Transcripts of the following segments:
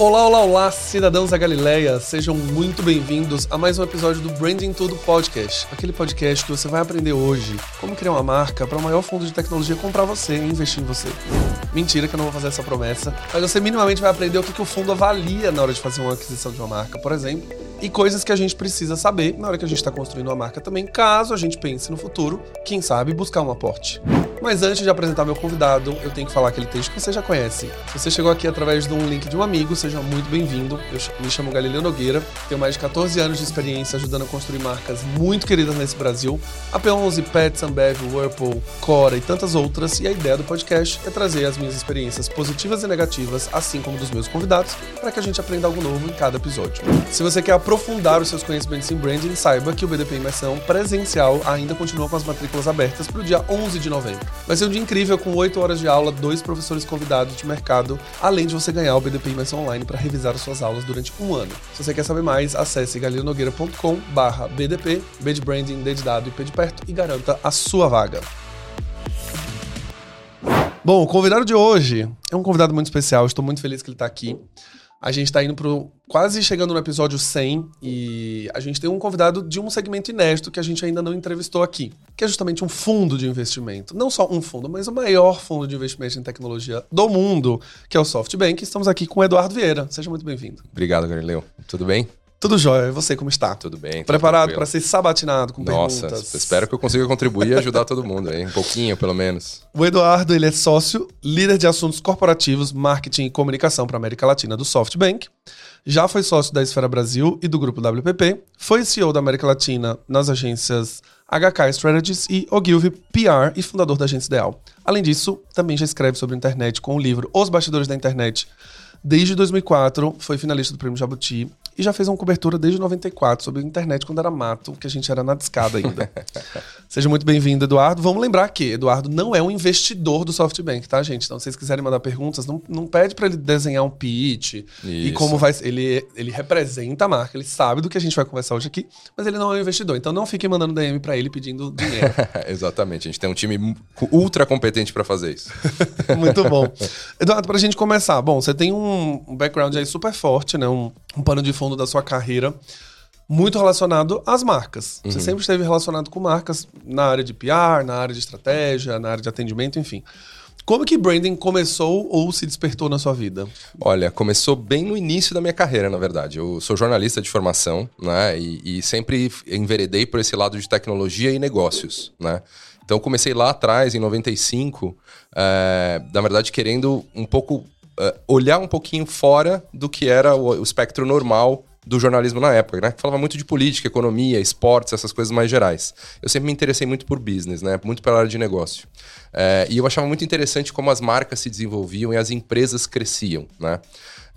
Olá, olá, olá, cidadãos da Galileia! Sejam muito bem-vindos a mais um episódio do Branding Tudo Podcast. Aquele podcast que você vai aprender hoje como criar uma marca para o maior fundo de tecnologia comprar você e investir em você. Mentira que eu não vou fazer essa promessa, mas você minimamente vai aprender o que, que o fundo avalia na hora de fazer uma aquisição de uma marca, por exemplo, e coisas que a gente precisa saber na hora que a gente está construindo uma marca também, caso a gente pense no futuro, quem sabe buscar um aporte. Mas antes de apresentar meu convidado, eu tenho que falar aquele texto que você já conhece. Você chegou aqui através de um link de um amigo, seja muito bem-vindo. Eu me chamo Galileu Nogueira, tenho mais de 14 anos de experiência ajudando a construir marcas muito queridas nesse Brasil. A P11, Pets, Ambev, Whirlpool, Cora e tantas outras. E a ideia do podcast é trazer as minhas experiências positivas e negativas, assim como dos meus convidados, para que a gente aprenda algo novo em cada episódio. Se você quer aprofundar os seus conhecimentos em branding, saiba que o BDP Imersão presencial ainda continua com as matrículas abertas para o dia 11 de novembro. Vai ser um dia incrível com 8 horas de aula, dois professores convidados de mercado, além de você ganhar o BDP Imersão Online para revisar as suas aulas durante um ano. Se você quer saber mais, acesse galilnogueira.com barra BDP, B de branding, D de dado e P de perto e garanta a sua vaga. Bom, o convidado de hoje é um convidado muito especial, estou muito feliz que ele está aqui. A gente está indo pro quase chegando no episódio 100 e a gente tem um convidado de um segmento inédito que a gente ainda não entrevistou aqui, que é justamente um fundo de investimento. Não só um fundo, mas o maior fundo de investimento em tecnologia do mundo, que é o SoftBank. Estamos aqui com o Eduardo Vieira. Seja muito bem-vindo. Obrigado, Galileu. Tudo bem? Tudo jóia. E você, como está? Tudo bem. Preparado para ser sabatinado com Nossa, perguntas? espero que eu consiga contribuir e ajudar todo mundo aí, um pouquinho pelo menos. O Eduardo, ele é sócio, líder de assuntos corporativos, marketing e comunicação para a América Latina do SoftBank. Já foi sócio da Esfera Brasil e do grupo WPP. Foi CEO da América Latina nas agências HK Strategies e Ogilvy PR e fundador da Agência Ideal. Além disso, também já escreve sobre a internet com o livro Os Bastidores da Internet. Desde 2004, foi finalista do Prêmio Jabuti e já fez uma cobertura desde 94 sobre a internet quando era mato, que a gente era na discada ainda. Seja muito bem-vindo, Eduardo. Vamos lembrar que Eduardo não é um investidor do SoftBank, tá, gente? Então, se vocês quiserem mandar perguntas, não, não pede para ele desenhar um pitch Isso. e como vai. Ele, ele representa a marca, ele sabe do que a gente vai conversar hoje aqui, mas ele não é um investidor. Então, não fiquem mandando DM para ele pedindo dinheiro. Exatamente, a gente tem um time ultra competente para fazer isso. muito bom. Eduardo, pra gente começar, bom, você tem um, um background aí super forte, né? Um, um pano de fundo da sua carreira muito relacionado às marcas. Você sempre esteve relacionado com marcas na área de PR, na área de estratégia, na área de atendimento, enfim. Como que branding começou ou se despertou na sua vida? Olha, começou bem no início da minha carreira, na verdade. Eu sou jornalista de formação, né? E, e sempre enveredei por esse lado de tecnologia e negócios, né? Então comecei lá atrás, em 95, é, na verdade querendo um pouco olhar um pouquinho fora do que era o, o, espectro normal do jornalismo na época, né? Falava muito de política, economia, esportes, essas coisas mais gerais. Eu sempre me interessei muito por business, né? Muito pela área de negócio. É, e eu achava muito interessante como as marcas se desenvolviam e as empresas cresciam, né?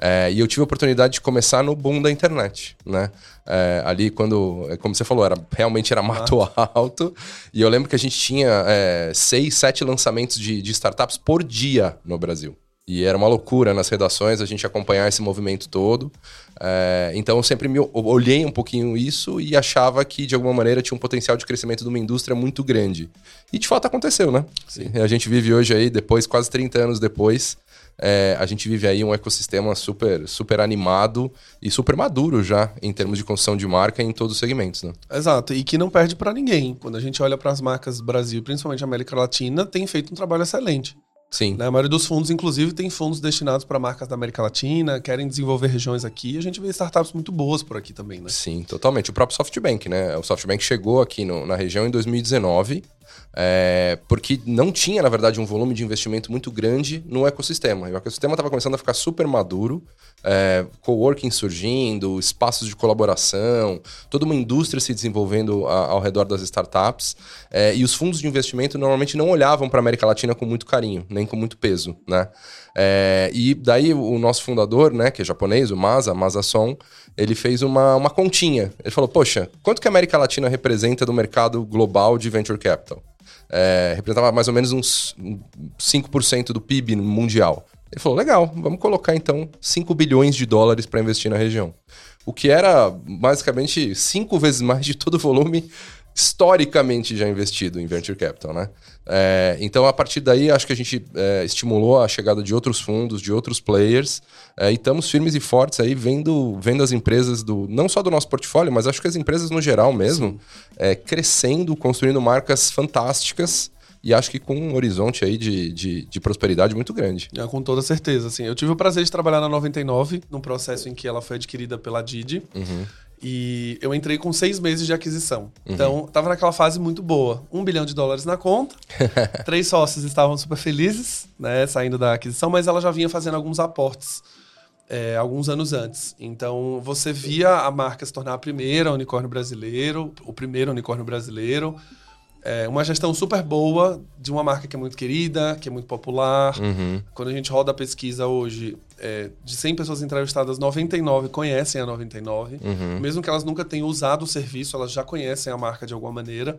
É, e eu tive a oportunidade de começar no boom da internet, né? É, ali quando, como você falou, era, realmente era mato alto. E eu lembro que a gente tinha é, seis, sete lançamentos de, de startups por dia no Brasil. E era uma loucura nas redações a gente acompanhar esse movimento todo. É, então eu sempre me olhei um pouquinho isso e achava que de alguma maneira tinha um potencial de crescimento de uma indústria muito grande. E de fato aconteceu, né? Sim. A gente vive hoje aí, depois, quase 30 anos depois, é, a gente vive aí um ecossistema super, super animado e super maduro já em termos de construção de marca em todos os segmentos, né? Exato, e que não perde para ninguém. Quando a gente olha para as marcas Brasil, principalmente América Latina, tem feito um trabalho excelente. Sim. Né? A maioria dos fundos, inclusive, tem fundos destinados para marcas da América Latina, querem desenvolver regiões aqui. E a gente vê startups muito boas por aqui também, né? Sim, totalmente. O próprio SoftBank, né? O SoftBank chegou aqui no, na região em 2019 é, porque não tinha, na verdade, um volume de investimento muito grande no ecossistema. E o ecossistema estava começando a ficar super maduro, é, coworking surgindo, espaços de colaboração, toda uma indústria se desenvolvendo a, ao redor das startups. É, e os fundos de investimento normalmente não olhavam para a América Latina com muito carinho, nem com muito peso, né? É, e daí o nosso fundador, né, que é japonês, o Masa, Masa Son, ele fez uma, uma continha. Ele falou, poxa, quanto que a América Latina representa do mercado global de venture capital? É, representava mais ou menos uns 5% do PIB mundial. Ele falou, legal, vamos colocar então 5 bilhões de dólares para investir na região. o que era basicamente cinco vezes mais de todo o volume historicamente já investido em venture capital, né? É, então, a partir daí, acho que a gente é, estimulou a chegada de outros fundos, de outros players, é, e estamos firmes e fortes aí, vendo, vendo as empresas do não só do nosso portfólio, mas acho que as empresas no geral mesmo, é, crescendo, construindo marcas fantásticas e acho que com um horizonte aí de, de, de prosperidade muito grande. É, com toda certeza, assim. Eu tive o prazer de trabalhar na 99, num processo em que ela foi adquirida pela Didi. Uhum. E eu entrei com seis meses de aquisição. Uhum. Então, estava naquela fase muito boa. Um bilhão de dólares na conta. três sócios estavam super felizes, né, saindo da aquisição, mas ela já vinha fazendo alguns aportes é, alguns anos antes. Então, você via a marca se tornar a primeira unicórnio brasileiro, o primeiro unicórnio brasileiro é, uma gestão super boa de uma marca que é muito querida, que é muito popular. Uhum. Quando a gente roda a pesquisa hoje, é, de 100 pessoas entrevistadas, 99 conhecem a 99. Uhum. Mesmo que elas nunca tenham usado o serviço, elas já conhecem a marca de alguma maneira.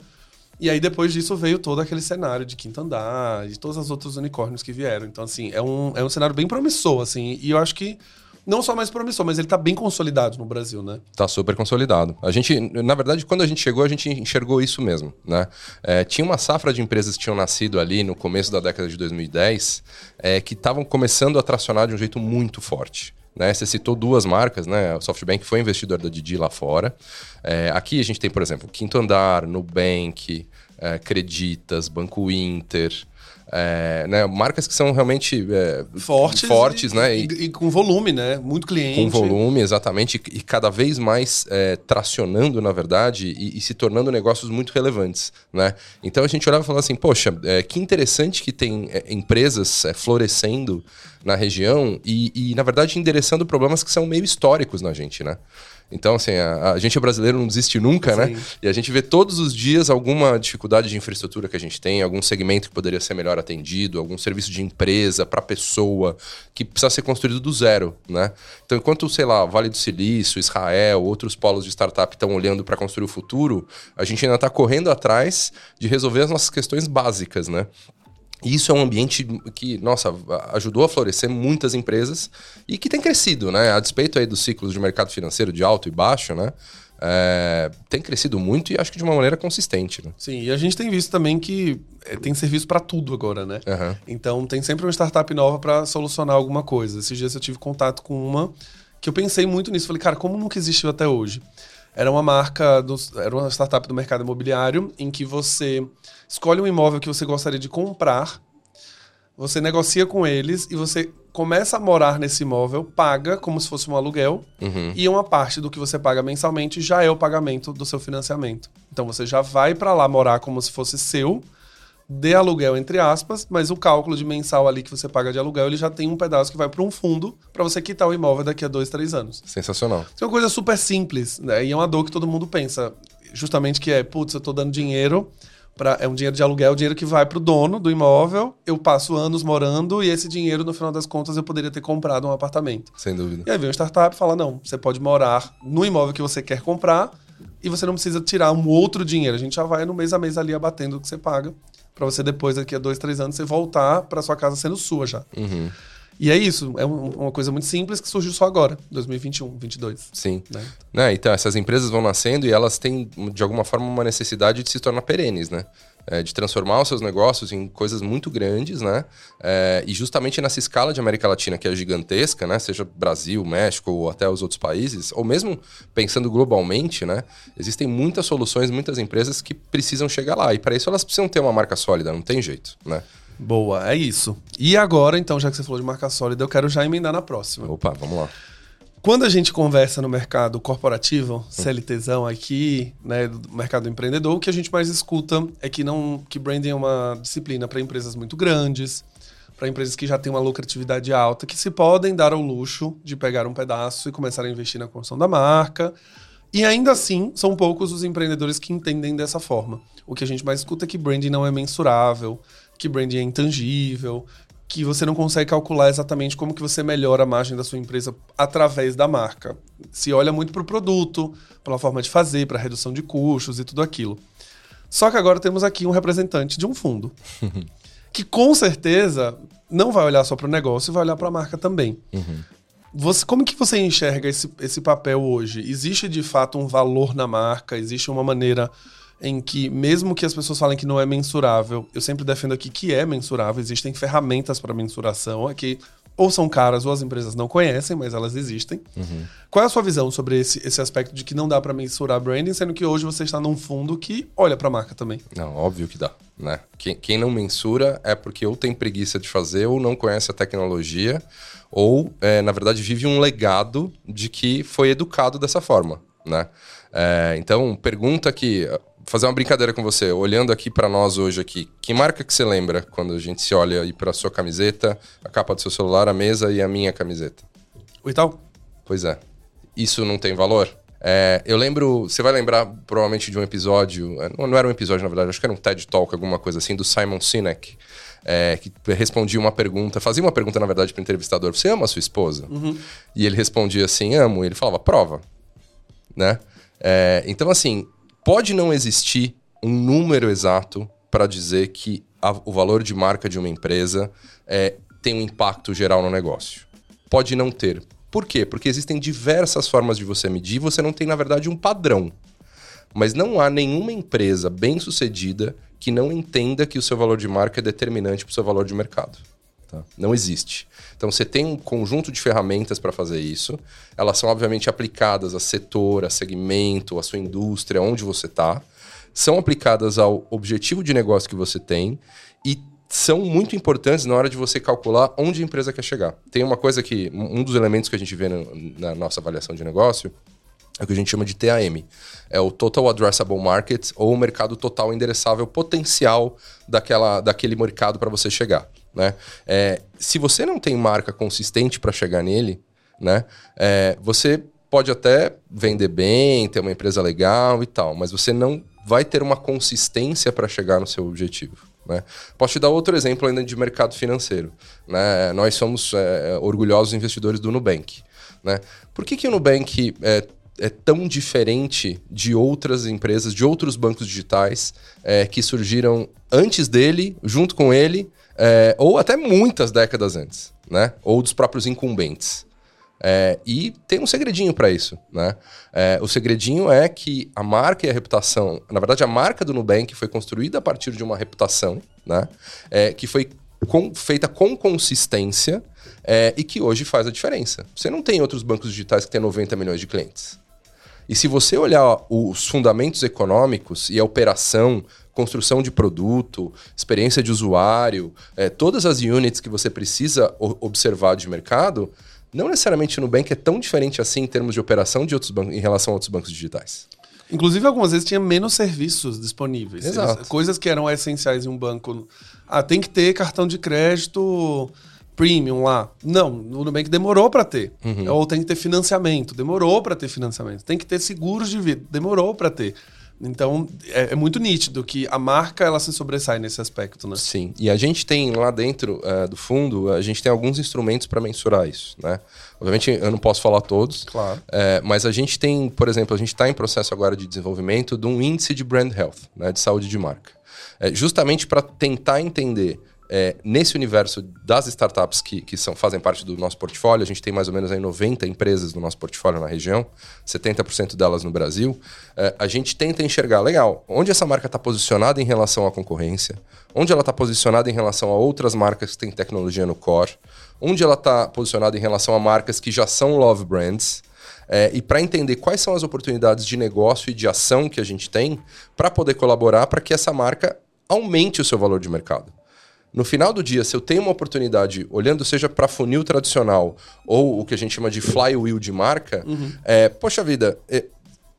E aí, depois disso, veio todo aquele cenário de Quinto Andar, de todos os outros unicórnios que vieram. Então, assim, é um, é um cenário bem promissor, assim. E eu acho que não só mais promissor, mas ele está bem consolidado no Brasil, né? Tá super consolidado. A gente, na verdade, quando a gente chegou, a gente enxergou isso mesmo, né? É, tinha uma safra de empresas que tinham nascido ali no começo da década de 2010 é, que estavam começando a tracionar de um jeito muito forte. Né? Você citou duas marcas, né? O SoftBank foi investidor da Didi lá fora. É, aqui a gente tem, por exemplo, Quinto Andar, Nubank, é, Creditas, Banco Inter, é, né, marcas que são realmente é, fortes, fortes e, né? E, e, com volume, né? Muito cliente. Com volume, exatamente, e cada vez mais é, tracionando, na verdade, e, e, se tornando negócios muito relevantes, né? Então a gente olhava e falava assim, poxa, é, que interessante que tem é, empresas é, florescendo na região e, e, na verdade, endereçando problemas que são meio históricos na gente, né? Então, assim, a, a gente é brasileiro não desiste nunca, né? Sim. né? E a gente vê todos os dias alguma dificuldade de infraestrutura que a gente tem, algum segmento que poderia ser melhor atendido, algum serviço de empresa para pessoa que precisa ser construído do zero, né? Então, enquanto, sei lá, Vale do Silício, Israel, outros polos de startup estão olhando para construir o futuro, a gente ainda está correndo atrás de resolver as nossas questões básicas, né? E isso é um ambiente que, nossa, ajudou a florescer muitas empresas e que tem crescido, né? A despeito aí dos ciclos de mercado financeiro de alto e baixo, né? É, tem crescido muito e acho que de uma maneira consistente. Né? Sim, e a gente tem visto também que é, tem serviço para tudo agora, né? Uhum. Então tem sempre uma startup nova para solucionar alguma coisa. Esses dias eu tive contato com uma que eu pensei muito nisso. Falei, cara, como nunca existiu até hoje? Era uma marca, do, era uma startup do mercado imobiliário em que você escolhe um imóvel que você gostaria de comprar, você negocia com eles e você começa a morar nesse imóvel, paga como se fosse um aluguel, uhum. e uma parte do que você paga mensalmente já é o pagamento do seu financiamento. Então você já vai para lá morar como se fosse seu, de aluguel, entre aspas, mas o cálculo de mensal ali que você paga de aluguel, ele já tem um pedaço que vai para um fundo para você quitar o imóvel daqui a dois, três anos. Sensacional. Isso é uma coisa super simples, né? E é uma dor que todo mundo pensa. Justamente que é, putz, eu tô dando dinheiro. Pra, é um dinheiro de aluguel, dinheiro que vai para o dono do imóvel. Eu passo anos morando e esse dinheiro, no final das contas, eu poderia ter comprado um apartamento. Sem dúvida. E aí vem uma startup e fala: não, você pode morar no imóvel que você quer comprar e você não precisa tirar um outro dinheiro. A gente já vai no mês a mês ali abatendo o que você paga para você depois, daqui a dois, três anos, você voltar para sua casa sendo sua já. Uhum. E é isso, é uma coisa muito simples que surgiu só agora, 2021, 2022. Sim. Né? Né, então, essas empresas vão nascendo e elas têm, de alguma forma, uma necessidade de se tornar perenes, né? É, de transformar os seus negócios em coisas muito grandes, né? É, e justamente nessa escala de América Latina, que é gigantesca, né? Seja Brasil, México ou até os outros países, ou mesmo pensando globalmente, né? Existem muitas soluções, muitas empresas que precisam chegar lá. E para isso elas precisam ter uma marca sólida, não tem jeito, né? Boa, é isso. E agora, então, já que você falou de marca sólida, eu quero já emendar na próxima. Opa, vamos lá. Quando a gente conversa no mercado corporativo, CLTzão aqui, né, do mercado empreendedor, o que a gente mais escuta é que não que branding é uma disciplina para empresas muito grandes, para empresas que já têm uma lucratividade alta, que se podem dar ao luxo de pegar um pedaço e começar a investir na construção da marca. E ainda assim, são poucos os empreendedores que entendem dessa forma. O que a gente mais escuta é que branding não é mensurável, que branding é intangível, que você não consegue calcular exatamente como que você melhora a margem da sua empresa através da marca. Se olha muito para o produto, pela forma de fazer, para redução de custos e tudo aquilo. Só que agora temos aqui um representante de um fundo, que com certeza não vai olhar só para o negócio, vai olhar para a marca também. Uhum. Você, como que você enxerga esse, esse papel hoje? Existe de fato um valor na marca? Existe uma maneira em que, mesmo que as pessoas falem que não é mensurável, eu sempre defendo aqui que é mensurável, existem ferramentas para mensuração aqui. Ou são caras ou as empresas não conhecem, mas elas existem. Uhum. Qual é a sua visão sobre esse, esse aspecto de que não dá para mensurar branding, sendo que hoje você está num fundo que olha para a marca também? Não, óbvio que dá. Né? Quem, quem não mensura é porque ou tem preguiça de fazer ou não conhece a tecnologia ou, é, na verdade, vive um legado de que foi educado dessa forma. Né? É, então, pergunta que fazer uma brincadeira com você, olhando aqui para nós hoje aqui, que marca que você lembra quando a gente se olha aí para sua camiseta, a capa do seu celular, a mesa e a minha camiseta? O Itaú. Pois é. Isso não tem valor? É, eu lembro, você vai lembrar provavelmente de um episódio, é, não, não, era um episódio na verdade, acho que era um TED Talk, alguma coisa assim, do Simon Sinek, é, que respondia uma pergunta, fazia uma pergunta na verdade para o entrevistador: Você ama a sua esposa? Uhum. E ele respondia assim: Amo. E ele falava: Prova. Né? É, então, assim, Pode não existir um número exato para dizer que a, o valor de marca de uma empresa é, tem um impacto geral no negócio. Pode não ter. Por quê? Porque existem diversas formas de você medir, você não tem, na verdade, um padrão. Mas não há nenhuma empresa bem sucedida que não entenda que o seu valor de marca é determinante para o seu valor de mercado. Tá? Não existe. Então você tem um conjunto de ferramentas para fazer isso. Elas são obviamente aplicadas a setor, a segmento, a sua indústria, onde você está. São aplicadas ao objetivo de negócio que você tem e são muito importantes na hora de você calcular onde a empresa quer chegar. Tem uma coisa que um dos elementos que a gente vê na, na nossa avaliação de negócio é o que a gente chama de TAM. É o Total Addressable Market ou o mercado total endereçável potencial daquela, daquele mercado para você chegar. Né? É, se você não tem marca consistente para chegar nele, né, é, você pode até vender bem, ter uma empresa legal e tal, mas você não vai ter uma consistência para chegar no seu objetivo. Né? Posso te dar outro exemplo ainda de mercado financeiro. Né? Nós somos é, orgulhosos investidores do Nubank. Né? Por que, que o Nubank é, é tão diferente de outras empresas, de outros bancos digitais é, que surgiram antes dele, junto com ele, é, ou até muitas décadas antes, né? Ou dos próprios incumbentes. É, e tem um segredinho para isso, né? É, o segredinho é que a marca e a reputação, na verdade, a marca do Nubank foi construída a partir de uma reputação, né? É, que foi com, feita com consistência é, e que hoje faz a diferença. Você não tem outros bancos digitais que têm 90 milhões de clientes. E se você olhar os fundamentos econômicos e a operação, construção de produto, experiência de usuário, é, todas as units que você precisa observar de mercado, não necessariamente o Nubank é tão diferente assim em termos de operação de outros bancos, em relação a outros bancos digitais. Inclusive, algumas vezes tinha menos serviços disponíveis. Exato. Coisas que eram essenciais em um banco. Ah, tem que ter cartão de crédito premium lá. Não, o Nubank demorou para ter. Uhum. Ou tem que ter financiamento, demorou para ter financiamento. Tem que ter seguros de vida, demorou para ter. Então, é, é, muito nítido que a marca ela se sobressai nesse aspecto, né? Sim. E a gente tem lá dentro uh, do fundo, a gente tem alguns instrumentos para mensurar isso, né? Obviamente, eu não posso falar todos. Claro. É, mas a gente tem, por exemplo, a gente está em processo agora de desenvolvimento de um índice de brand health, né? De saúde de marca. É, justamente para tentar entender é, nesse universo das startups que, que são, fazem parte do nosso portfólio, a gente tem mais ou menos aí 90 empresas no nosso portfólio na região, 70% delas no Brasil, é, a gente tenta enxergar, legal, onde essa marca está posicionada em relação à concorrência, onde ela está posicionada em relação a outras marcas que têm tecnologia no core, onde ela está posicionada em relação a marcas que já são love brands, é, e para entender quais são as oportunidades de negócio e de ação que a gente tem para poder colaborar para que essa marca aumente o seu valor de mercado. No final do dia, se eu tenho uma oportunidade, olhando seja para funil tradicional ou o que a gente chama de flywheel de marca, uhum. é, poxa vida, é,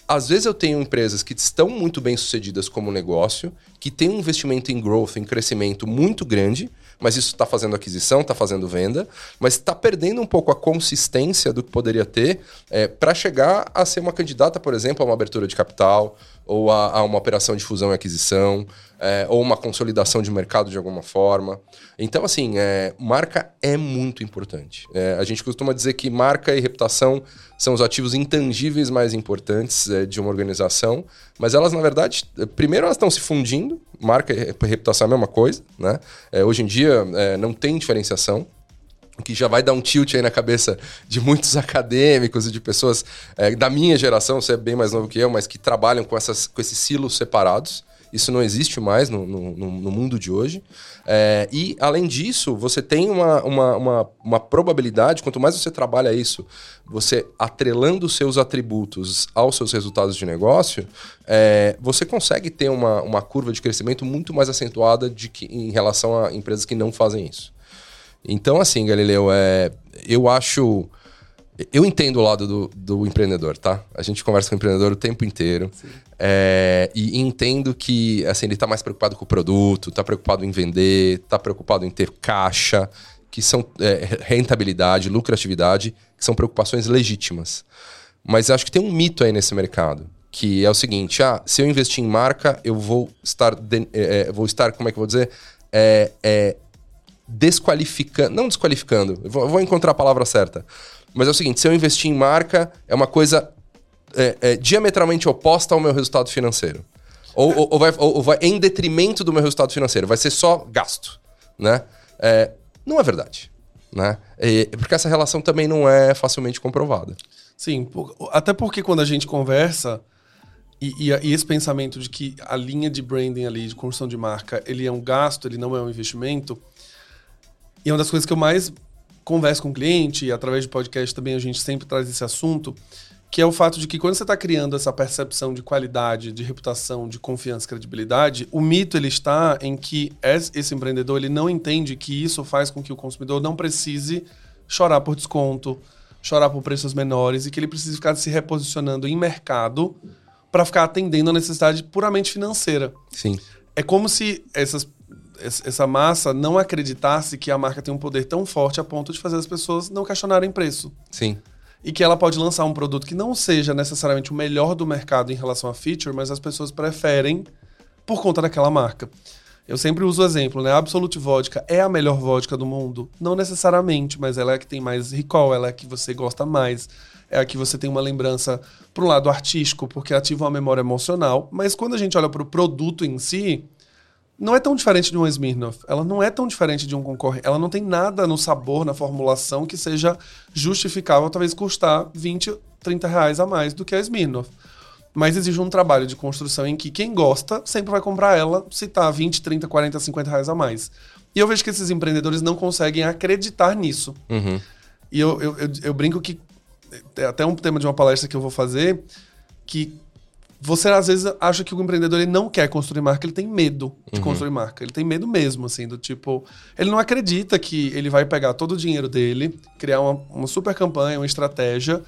às vezes eu tenho empresas que estão muito bem sucedidas como negócio, que têm um investimento em growth, em crescimento muito grande, mas isso está fazendo aquisição, está fazendo venda, mas está perdendo um pouco a consistência do que poderia ter é, para chegar a ser uma candidata, por exemplo, a uma abertura de capital ou a, a uma operação de fusão e aquisição é, ou uma consolidação de mercado de alguma forma. Então, assim, é, marca é muito importante. É, a gente costuma dizer que marca e reputação são os ativos intangíveis mais importantes é, de uma organização, mas elas, na verdade, primeiro elas estão se fundindo, marca e reputação é a mesma coisa, né? É, hoje em dia é, não tem diferenciação. Que já vai dar um tilt aí na cabeça de muitos acadêmicos e de pessoas é, da minha geração, você é bem mais novo que eu, mas que trabalham com, essas, com esses silos separados. Isso não existe mais no, no, no mundo de hoje. É, e, além disso, você tem uma, uma, uma, uma, probabilidade, quanto mais você trabalha isso, você atrelando seus atributos aos seus resultados de negócio, é, você consegue ter uma, uma curva de crescimento muito mais acentuada de que, em relação a empresas que não fazem isso. Então, assim, Galileu, é, eu acho. Eu entendo o lado do, do, empreendedor, tá? A gente conversa com o empreendedor o tempo inteiro. É, e entendo que assim, ele está mais preocupado com o produto, está preocupado em vender, está preocupado em ter caixa, que são é, rentabilidade, lucratividade, que são preocupações legítimas. Mas acho que tem um mito aí nesse mercado, que é o seguinte: ah, se eu investir em marca, eu vou estar. De, é, é vou estar, como é que eu vou dizer? É, é, desqualificando. Não desqualificando, eu vou, encontrar a palavra certa. Mas é o seguinte: se eu investir em marca, é uma coisa é, é, diametralmente oposta ao meu resultado financeiro. Ou, ou, ou, vai, ou, vai, em detrimento do meu resultado financeiro. Vai ser só gasto. Né? É, não é verdade. Né? porque essa relação também não é facilmente comprovada. Sim, até porque quando a gente conversa. E, e, e, esse pensamento de que a linha de branding ali, de construção de marca, ele é um gasto, ele não é um investimento, e uma das coisas que eu mais converso com o cliente, e através de podcast também a gente sempre traz esse assunto, que é o fato de que quando você está criando essa percepção de qualidade, de reputação, de confiança, credibilidade, o mito ele está em que esse empreendedor ele não entende que isso faz com que o consumidor não precise chorar por desconto, chorar por preços menores e que ele precisa ficar se reposicionando em mercado para ficar atendendo a necessidade puramente financeira. Sim. É como se essas essa massa não acreditasse que a marca tem um poder tão forte a ponto de fazer as pessoas não questionarem preço. Sim. E que ela pode lançar um produto que não seja necessariamente o melhor do mercado em relação a feature, mas as pessoas preferem por conta daquela marca. Eu sempre uso o exemplo, né? A Absolute Vodka é a melhor vodka do mundo? Não necessariamente, mas ela é a que tem mais recall, ela é a que você gosta mais, é a que você tem uma lembrança para o lado artístico, porque ativa uma memória emocional. Mas quando a gente olha para o produto em si, não é tão diferente de uma Smirnoff. Ela não é tão diferente de um concorrente. Ela não tem nada no sabor, na formulação que seja justificável, talvez custar 20, 30 reais a mais do que a Smirnoff. Mas exige um trabalho de construção em que quem gosta sempre vai comprar ela se tá 20, 30, 40, 50 reais a mais. E eu vejo que esses empreendedores não conseguem acreditar nisso. Uhum. E eu, eu, eu, eu brinco que. É até um tema de uma palestra que eu vou fazer, que você às vezes acha que o empreendedor ele não quer construir marca, ele tem medo de uhum. construir marca. Ele tem medo mesmo, assim, do tipo. Ele não acredita que ele vai pegar todo o dinheiro dele, criar uma, uma super campanha, uma estratégia,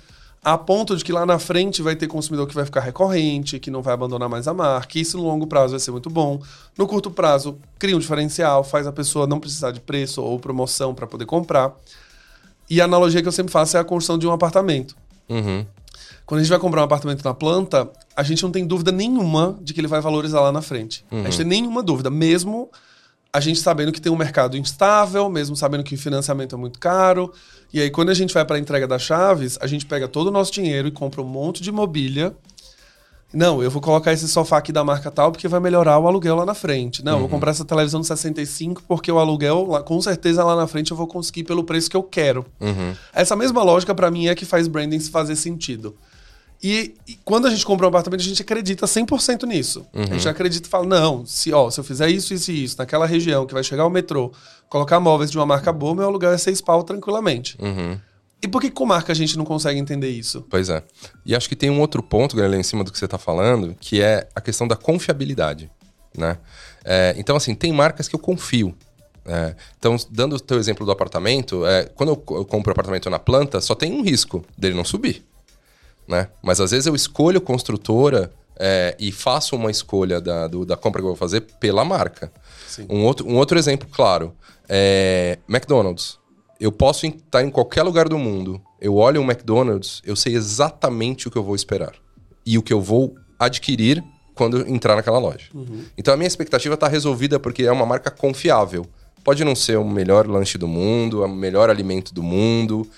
a ponto de que lá na frente vai ter consumidor que vai ficar recorrente, que não vai abandonar mais a marca. Isso no longo prazo vai ser muito bom. No curto prazo, cria um diferencial, faz a pessoa não precisar de preço ou promoção para poder comprar. E a analogia que eu sempre faço é a construção de um apartamento. Uhum. Quando a gente vai comprar um apartamento na planta, a gente não tem dúvida nenhuma de que ele vai valorizar lá na frente. Uhum. A gente uhum. tem nenhuma dúvida, mesmo a gente sabendo que tem um mercado instável, mesmo sabendo que o financiamento é muito caro. E aí, quando a gente vai para a entrega das chaves, a gente pega todo o nosso dinheiro e compra um monte de mobília. Não, eu vou colocar esse sofá aqui da marca tal porque vai melhorar o aluguel lá na frente. Não, uhum. vou comprar essa televisão de 65 porque o aluguel, com certeza, lá na frente eu vou conseguir pelo preço que eu quero. Uhum. Essa mesma lógica, para mim, é que faz branding fazer sentido. E, e, quando a gente compra um apartamento, a gente acredita 100% nisso. Uhum. A gente acredita e fala: não, se, ó, se eu fizer isso, isso e isso, naquela região que vai chegar o metrô, colocar móveis de uma marca boa, meu aluguel é seis pau tranquilamente. Uhum. E por que com marca a gente não consegue entender isso? Pois é. E acho que tem um outro ponto, Gabriel, em cima do que você está falando, que é a questão da confiabilidade. Né? É, então, assim, tem marcas que eu confio. É, então, dando o teu exemplo do apartamento, é, quando eu, eu compro apartamento na planta, só tem um risco dele não subir né? Mas às vezes eu escolho construtora é, e faço uma escolha da, do, da compra que eu vou fazer pela marca. Um outro, um outro exemplo claro é McDonald's. Eu posso estar em qualquer lugar do mundo, eu olho um McDonald's, eu sei exatamente o que eu vou esperar e o que eu vou adquirir quando entrar naquela loja. Uhum. Então a minha expectativa está resolvida porque é uma marca confiável. Pode não ser o melhor lanche do mundo, o melhor alimento do mundo,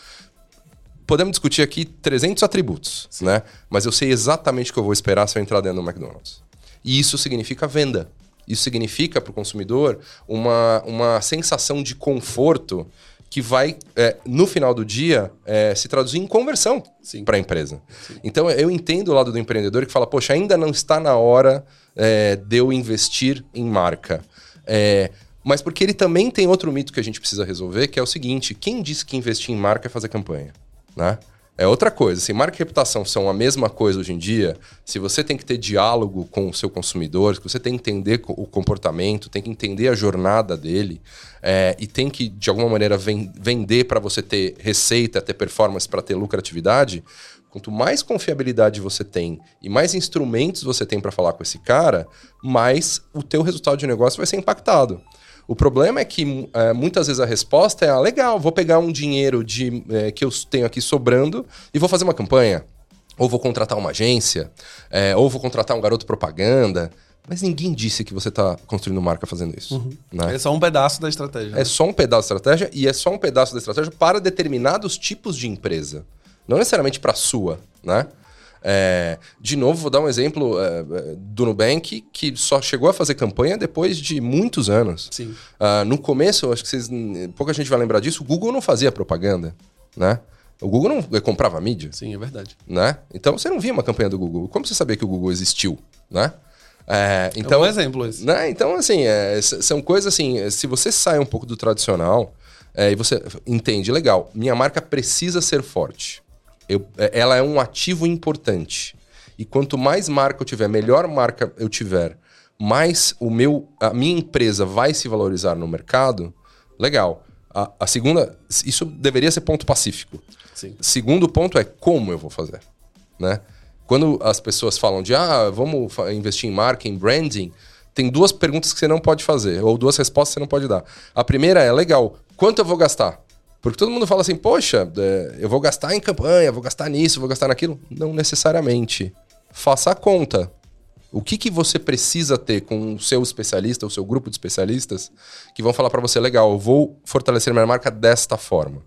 podemos discutir aqui 300 atributos, Sim. né? Mas eu sei exatamente o que eu vou esperar se eu entrar dentro do McDonald's. E isso significa venda. Isso significa para o consumidor uma, uma sensação de conforto que vai, é, no final do dia, é, se traduzir em conversão para a empresa. Sim. Então, eu entendo o lado do empreendedor que fala, poxa, ainda não está na hora é, de eu investir em marca. É, mas porque ele também tem outro mito que a gente precisa resolver, que é o seguinte: quem disse que investir em marca é fazer campanha? Né? É outra coisa. Se marca e reputação são a mesma coisa hoje em dia, se você tem que ter diálogo com o seu consumidor, se você tem que entender o comportamento, tem que entender a jornada dele é, e tem que, de alguma maneira, vender para você ter receita, ter performance, para ter lucratividade, quanto mais confiabilidade você tem e mais instrumentos você tem para falar com esse cara, mais o teu resultado de negócio vai ser impactado. O problema é que é, muitas vezes a resposta é: ah, legal, vou pegar um dinheiro de, é, que eu tenho aqui sobrando e vou fazer uma campanha. Ou vou contratar uma agência, é, ou vou contratar um garoto propaganda. Mas ninguém disse que você está construindo marca fazendo isso. Uhum. Né? É só um pedaço da estratégia. Né? É só um pedaço da estratégia e é só um pedaço da estratégia para determinados tipos de empresa. Não necessariamente para a sua, né? É, de novo, vou dar um exemplo é, é, do Nubank, que só chegou a fazer campanha depois de muitos anos. Sim. Uh, no começo, acho que vocês, pouca gente vai lembrar disso, o Google não fazia propaganda, né? O Google não comprava mídia. Sim, é verdade. Né? Então você não via uma campanha do Google. Como você sabia que o Google existiu, né? É, então, é um exemplo esse. Né? Então, assim, é, são coisas assim, se você sai um pouco do tradicional é, e você entende, legal, minha marca precisa ser forte. Eu, é, ela é um ativo importante. E quanto mais marca eu tiver, melhor marca eu tiver, mais o meu, a minha empresa vai se valorizar no mercado, legal. A, a segunda, isso deveria ser ponto pacífico. Sim. Segundo ponto é como eu vou fazer, né? Quando as pessoas falam de ah, vamos investir em marca, em branding, tem duas perguntas que você não pode fazer, ou duas respostas que você não pode dar. A primeira é, legal, quanto eu vou gastar? Porque todo mundo fala assim, poxa, é, eu vou gastar em campanha, vou gastar nisso, vou gastar naquilo. Não necessariamente. Faça a conta. O que, que você precisa ter com o seu especialista, o seu grupo de especialistas, que vão falar para você, legal, eu vou fortalecer minha marca desta forma.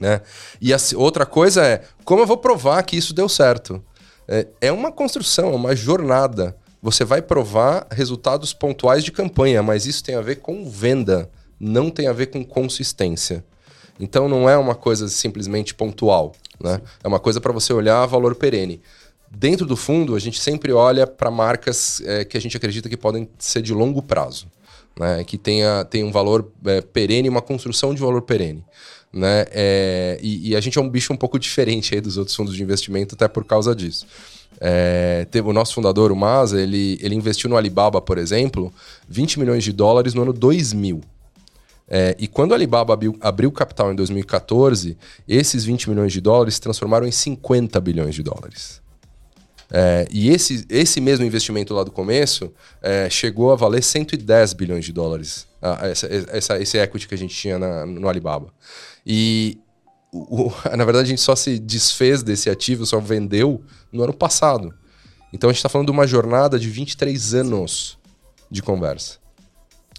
Né? E a outra coisa é, como eu vou provar que isso deu certo? É, é uma construção, é uma jornada. Você vai provar resultados pontuais de campanha, mas isso tem a ver com venda, não tem a ver com consistência. Então não é uma coisa simplesmente pontual, né? É uma coisa para você olhar valor perene. Dentro do fundo, a gente sempre olha para marcas é, que a gente acredita que podem ser de longo prazo, né? Que tenha, tenha um valor é, perene, uma construção de valor perene. Né? É, e, e, a gente é um bicho um pouco diferente aí dos outros fundos de investimento, até por causa disso. É, teve o nosso fundador, o Maza, ele, ele investiu no Alibaba, por exemplo, 20 milhões de dólares no ano 2000. É, e quando a Alibaba abriu, abriu capital em 2014, esses 20 milhões de dólares se transformaram em 50 bilhões de dólares. É, e esse, esse mesmo investimento lá do começo é, chegou a valer 110 bilhões de dólares, essa, essa, esse equity que a gente tinha na, no Alibaba. E, o, na verdade, a gente só se desfez desse ativo, só vendeu no ano passado. Então a gente está falando de uma jornada de 23 anos de conversa.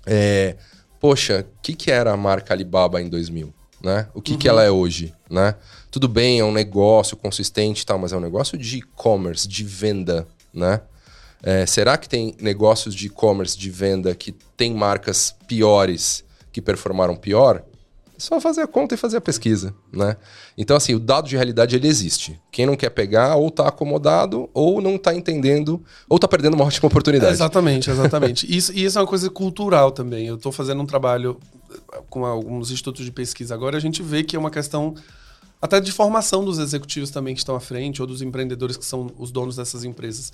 É, poxa, o que, que era a marca Alibaba em 2000? Né? O que, uhum. que ela é hoje? Né? Tudo bem, é um negócio consistente e tal, mas é um negócio de e-commerce, de venda. Né? É, será que tem negócios de e-commerce, de venda, que tem marcas piores que performaram pior? É só fazer a conta e fazer a pesquisa, né? Então, assim, o dado de realidade, ele existe. Quem não quer pegar, ou tá acomodado, ou não tá entendendo, ou tá perdendo uma ótima oportunidade. exatamente, exatamente. isso, e isso é uma coisa cultural também. Eu tô fazendo um trabalho com alguns institutos de pesquisa agora, a gente vê que é uma questão até de formação dos executivos também que estão à frente, ou dos empreendedores que são os donos dessas empresas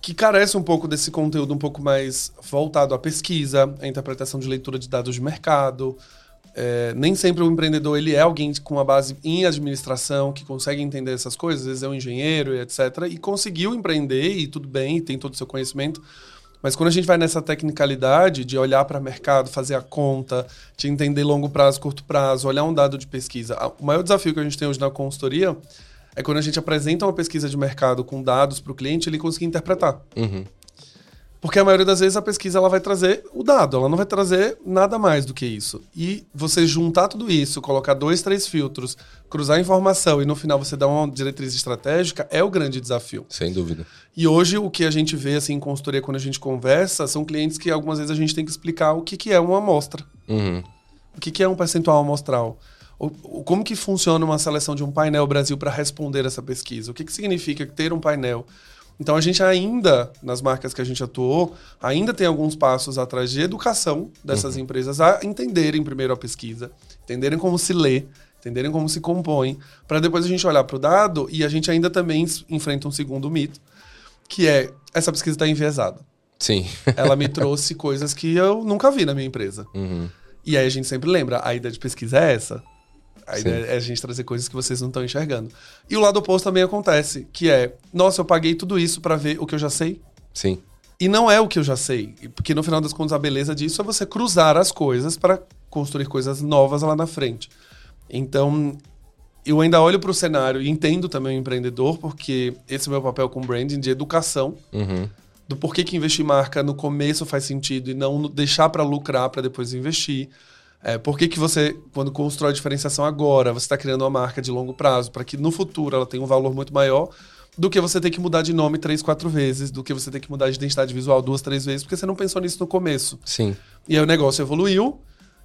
que carece um pouco desse conteúdo um pouco mais voltado à pesquisa, à interpretação de leitura de dados de mercado, é, nem sempre o empreendedor ele é alguém com uma base em administração que consegue entender essas coisas, às vezes é um engenheiro e etc. E conseguiu empreender e tudo bem, e tem todo o seu conhecimento. Mas quando a gente vai nessa tecnicalidade de olhar para o mercado, fazer a conta, de entender longo prazo, curto prazo, olhar um dado de pesquisa, o maior desafio que a gente tem hoje na consultoria é quando a gente apresenta uma pesquisa de mercado com dados para o cliente, ele conseguir interpretar. Uhum. Porque a maioria das vezes a pesquisa ela vai trazer o dado, ela não vai trazer nada mais do que isso. E você juntar tudo isso, colocar dois, três filtros, cruzar a informação e no final você dar uma diretriz estratégica é o grande desafio. Sem dúvida. E hoje o que a gente vê assim em consultoria quando a gente conversa são clientes que algumas vezes a gente tem que explicar o que, que é uma amostra. Uhum. O que, que é um percentual amostral? Como que funciona uma seleção de um painel Brasil para responder essa pesquisa? O que, que significa ter um painel? Então a gente ainda, nas marcas que a gente atuou, ainda tem alguns passos atrás de educação dessas uhum. empresas a entenderem primeiro a pesquisa, entenderem como se lê, entenderem como se compõe, para depois a gente olhar para o dado e a gente ainda também enfrenta um segundo mito, que é essa pesquisa está enviesada. Sim. Ela me trouxe coisas que eu nunca vi na minha empresa. Uhum. E aí a gente sempre lembra, a ideia de pesquisa é essa. A Sim. ideia é a gente trazer coisas que vocês não estão enxergando. E o lado oposto também acontece, que é, nossa, eu paguei tudo isso para ver o que eu já sei. Sim. E não é o que eu já sei. Porque no final das contas, a beleza disso é você cruzar as coisas para construir coisas novas lá na frente. Então, eu ainda olho para o cenário e entendo também o empreendedor, porque esse é o meu papel com branding de educação. Uhum. Do porquê que investir em marca no começo faz sentido e não deixar para lucrar para depois investir. É, por que, que você, quando constrói a diferenciação agora, você está criando uma marca de longo prazo para que no futuro ela tenha um valor muito maior do que você ter que mudar de nome três, quatro vezes, do que você ter que mudar de identidade visual duas, três vezes, porque você não pensou nisso no começo. Sim. E aí o negócio evoluiu,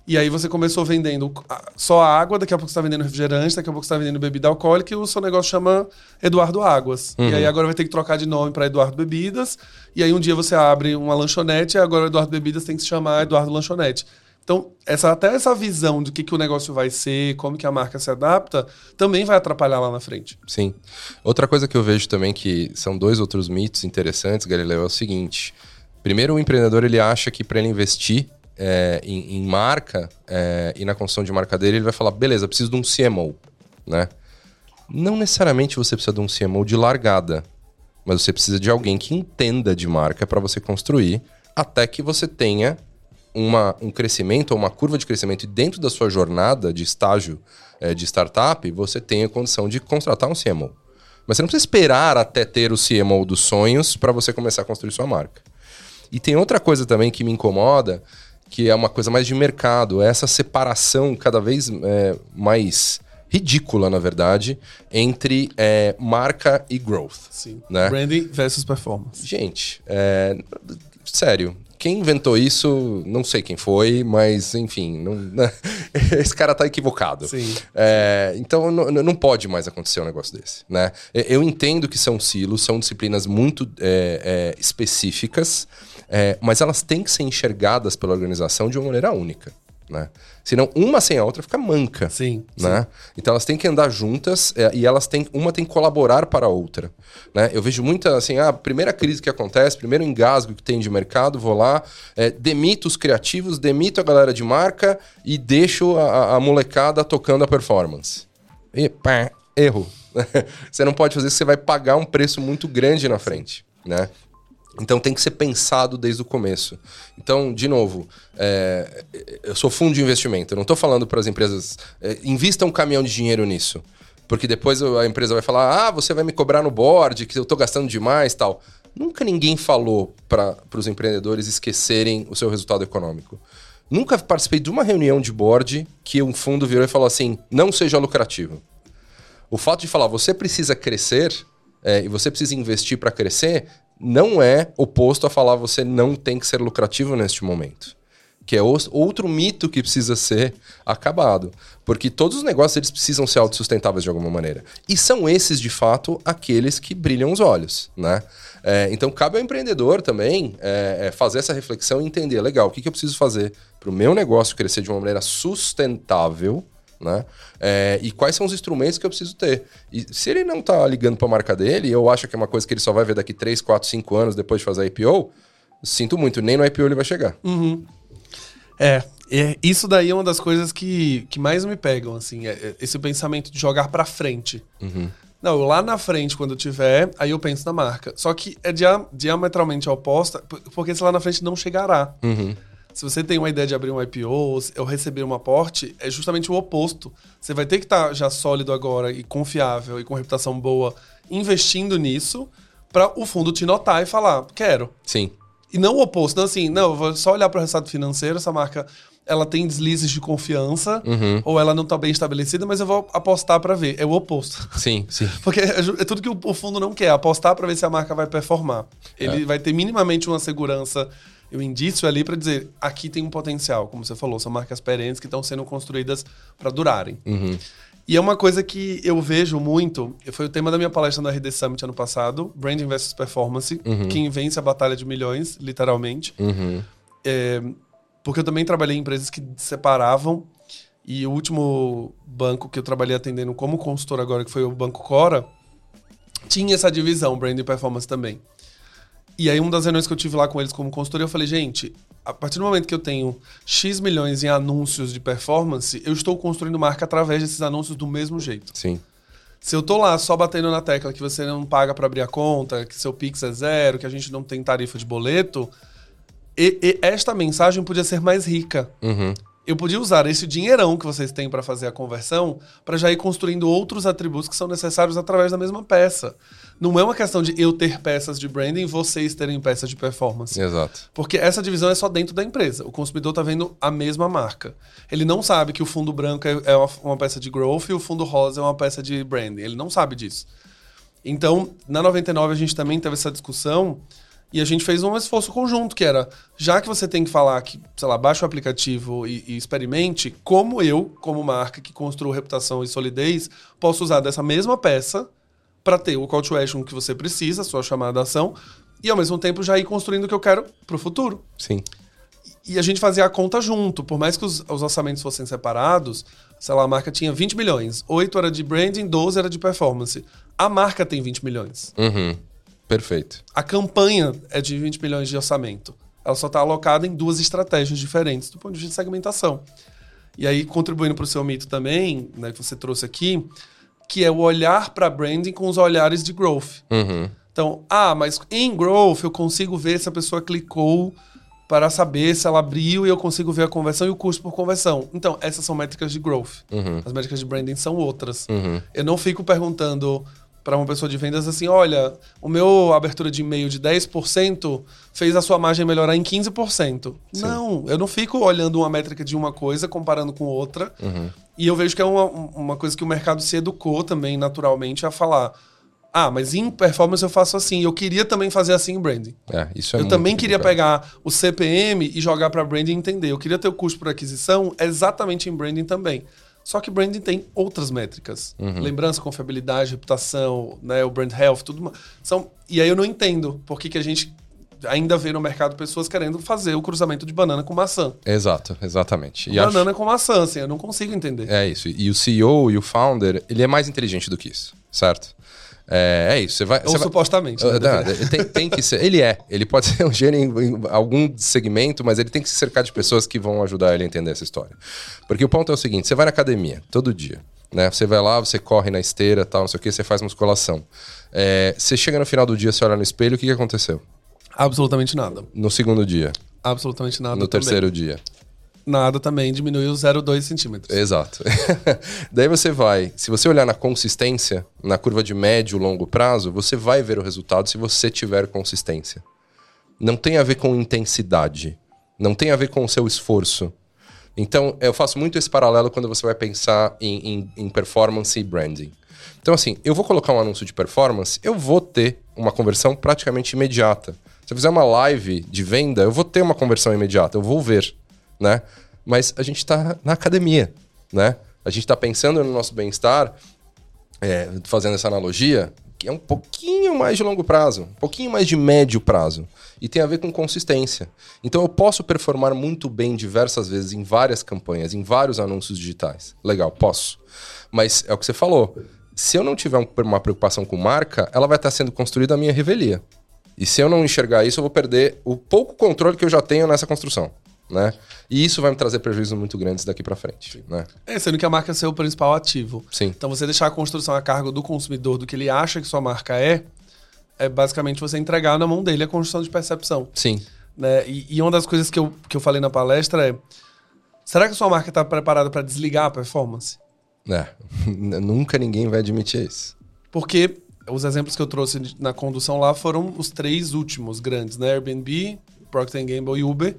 e aí você começou vendendo só água, daqui a pouco você está vendendo refrigerante, daqui a pouco você está vendendo bebida alcoólica e o seu negócio chama Eduardo Águas. Uhum. E aí agora vai ter que trocar de nome para Eduardo Bebidas. E aí um dia você abre uma lanchonete e agora Eduardo Bebidas tem que se chamar Eduardo Lanchonete. Então, essa, até essa visão de que, que o negócio vai ser, como que a marca se adapta, também vai atrapalhar lá na frente. Sim. Outra coisa que eu vejo também que são dois outros mitos interessantes, Galileu, é o seguinte. Primeiro, o empreendedor ele acha que para ele investir é, em, em, marca é, e na construção de marca dele, ele vai falar: beleza, preciso de um CMO, né? Não necessariamente você precisa de um CMO de largada, mas você precisa de alguém que entenda de marca para você construir até que você tenha uma, um crescimento uma curva de crescimento e dentro da sua jornada de estágio é, de startup, você tenha condição de contratar um CMO. Mas você não precisa esperar até ter o CMO dos sonhos para você começar a construir sua marca. E tem outra coisa também que me incomoda, que é uma coisa mais de mercado, é essa separação cada vez é, mais ridícula, na verdade, entre é, marca e growth. Sim. Né? Branding versus performance. Gente, é, sério, quem inventou isso, não sei quem foi, mas enfim, não, esse cara tá equivocado. Sim. É, então não, não, pode mais acontecer um negócio desse, né? Eu entendo que são silos, são disciplinas muito é, é, específicas, é, mas elas têm que ser enxergadas pela organização de uma maneira única. Né? Senão, uma sem a outra fica manca. Sim. Né? Sim. Então elas têm que andar juntas é, e elas têm. Uma tem que colaborar para a outra. Né? Eu vejo muita assim, a ah, primeira crise que acontece, primeiro engasgo que tem de mercado, vou lá, é, demito os criativos, demito a galera de marca e deixo a, a molecada tocando a performance. E pá, erro. você não pode fazer isso, você vai pagar um preço muito grande na frente. Né? Então tem que ser pensado desde o começo. Então, de novo, é, eu sou fundo de investimento. Eu não estou falando para as empresas é, invista um caminhão de dinheiro nisso, porque depois a empresa vai falar: ah, você vai me cobrar no board que eu estou gastando demais, tal. Nunca ninguém falou para os empreendedores esquecerem o seu resultado econômico. Nunca participei de uma reunião de board que um fundo virou e falou assim: não seja lucrativo. O fato de falar você precisa crescer é, e você precisa investir para crescer não é oposto a falar você não tem que ser lucrativo neste momento. Que é outro mito que precisa ser acabado. Porque todos os negócios eles precisam ser autossustentáveis de alguma maneira. E são esses, de fato, aqueles que brilham os olhos. Né? É, então, cabe ao empreendedor também é, é fazer essa reflexão e entender: legal, o que, que eu preciso fazer para o meu negócio crescer de uma maneira sustentável né? É, e quais são os instrumentos que eu preciso ter. E se ele não está ligando para a marca dele, eu acho que é uma coisa que ele só vai ver daqui 3, 4, 5 anos depois de fazer a IPO, sinto muito, nem no IPO ele vai chegar. Uhum. É, é, isso daí é uma das coisas que, que mais me pegam, assim, é, é esse pensamento de jogar para frente. Uhum. Não, lá na frente, quando eu tiver, aí eu penso na marca. Só que é dia, diametralmente oposta, porque se lá na frente não chegará. Uhum. Se você tem uma ideia de abrir um IPO ou receber um aporte, é justamente o oposto. Você vai ter que estar tá já sólido agora e confiável e com reputação boa investindo nisso para o fundo te notar e falar, quero. Sim. E não o oposto. Não assim, não, eu vou só olhar para o resultado financeiro, essa marca ela tem deslizes de confiança uhum. ou ela não está bem estabelecida, mas eu vou apostar para ver. É o oposto. Sim, sim. Porque é, é tudo que o, fundo não quer, apostar para ver se a marca vai performar. Ele é. vai ter minimamente uma segurança o indício é ali para dizer, aqui tem um potencial, como você falou, são marcas perenes que estão sendo construídas para durarem. Uhum. E é uma coisa que eu vejo muito, foi o tema da minha palestra na RD Summit ano passado, Branding versus Performance, Uhum. quem vence a batalha de milhões, literalmente. Uhum. É, porque eu também trabalhei em empresas que separavam, e o último banco que eu trabalhei atendendo como consultor agora, que foi o Banco Cora, tinha essa divisão, Branding e Performance também. E aí, uma das reuniões que eu tive lá com eles como consultor, eu falei, gente, a partir do momento que eu tenho X milhões em anúncios de performance, eu estou construindo marca através desses anúncios do mesmo jeito. Sim. Se eu tô lá só batendo na tecla que você não paga para abrir a conta, que seu Pix é zero, que a gente não tem tarifa de boleto, e- e esta mensagem podia ser mais rica. Uhum. Eu podia usar esse dinheirão que vocês têm para fazer a conversão para já ir construindo outros atributos que são necessários através da mesma peça. Não é uma questão de eu ter peças de branding e vocês terem peças de performance. Exato. Porque essa divisão é só dentro da empresa. O consumidor está vendo a mesma marca. Ele não sabe que o fundo branco é é uma, uma peça de growth e o fundo rosa é uma peça de branding. Ele não sabe disso. Então, na 99 a gente também teve essa discussão e a gente fez um esforço conjunto, que era, já que você tem que falar que, sei lá, baixa o aplicativo e, e experimente, como eu, como marca que construo reputação e solidez, posso usar dessa mesma peça para ter o call to action que você precisa, a sua chamada à ação, e ao mesmo tempo já ir construindo o que eu quero para o futuro. Sim. E a gente fazia a conta junto, por mais que os, os orçamentos fossem separados, sei lá, a marca tinha 20 milhões, 8 era de branding, 12 era de performance. A marca tem 20 milhões. Uhum. Perfeito. A campanha é de 20 milhões de orçamento. Ela só está alocada em duas estratégias diferentes do ponto de vista de segmentação. E aí, contribuindo para o seu mito também, né, que você trouxe aqui, que é o olhar para branding com os olhares de growth. Uhum. Então, ah, mas em growth eu consigo ver se a pessoa clicou para saber se ela abriu e eu consigo ver a conversão e o custo por conversão. Então, essas são métricas de growth. Uhum. As métricas de branding são outras. Uhum. Eu não fico perguntando para uma pessoa de vendas assim, olha, o meu abertura de e-mail de 10% fez a sua margem melhorar em 15%. Não, eu não fico olhando uma métrica de uma coisa comparando com outra. E eu vejo que é uma, uma coisa que o mercado se educou também naturalmente a falar. Ah, mas em performance eu faço assim. Eu queria também fazer assim em branding. É, isso é eu também queria pegar o CPM e jogar para branding e entender. Eu queria ter o custo por aquisição exatamente em branding também. Só que branding tem outras métricas. Lembrança, confiabilidade, reputação, né, o brand health, tudo. São, e aí eu não entendo por que, que a gente ainda vê no mercado pessoas querendo fazer o cruzamento de banana com maçã. Exato, exatamente. E acho- banana com maçã, assim, eu não consigo entender. É isso. E o CEO e o founder, ele é mais inteligente do que isso, certo? É, é isso. Você vai. Ou você vai- supostamente. Uh, né? não, tem, tem que ser. Ele é. Ele pode ser um gênio em, em algum segmento, mas ele tem que se cercar de pessoas que vão ajudar ele a entender essa história. Porque o ponto é o seguinte: você vai na academia todo dia, né? Você vai lá, você corre na esteira, tal, não sei o que, você faz musculação. É, você chega no final do dia, você olha no espelho, o que, que aconteceu? Absolutamente nada. No segundo dia, Absolutamente nada. no também. terceiro dia. Nada também diminuiu 0,2 centímetros. Exato. Daí você vai, se você olhar na consistência, na curva de médio e longo prazo, você vai ver o resultado se você tiver consistência. Não tem a ver com intensidade, não tem a ver com o seu esforço. Então, eu faço muito esse paralelo quando você vai pensar em, em- em performance e branding. Então, assim, eu vou colocar um anúncio de performance, eu vou ter uma conversão praticamente imediata. Se eu fizer uma live de venda, eu vou ter uma conversão imediata, eu vou ver, né? Mas a gente está na academia, né? A gente está pensando no nosso bem-estar, é, fazendo essa analogia, que é um pouquinho mais de longo prazo, um pouquinho mais de médio prazo. E tem a ver com consistência. Então eu posso performar muito bem diversas vezes em várias campanhas, em vários anúncios digitais. Legal, posso. Mas é o que você falou. Se eu não tiver um- uma preocupação com marca, ela vai estar sendo construída a minha revelia. E se eu não enxergar isso, eu vou perder o pouco controle que eu já tenho nessa construção. Né? E isso vai me trazer prejuízos muito grandes daqui para frente. Né? É, sendo que a marca é seu principal ativo. Sim. Então você deixar a construção a cargo do consumidor, do que ele acha que sua marca é, é basicamente você entregar na mão dele a construção de percepção. Sim. Né? E, e uma das coisas que eu, que eu falei na palestra é: será que a sua marca está preparada para desligar a performance? É, nunca ninguém vai admitir isso. Porque os exemplos que eu trouxe na condução lá foram os três últimos grandes, né? Airbnb, Procter Gamble e Uber.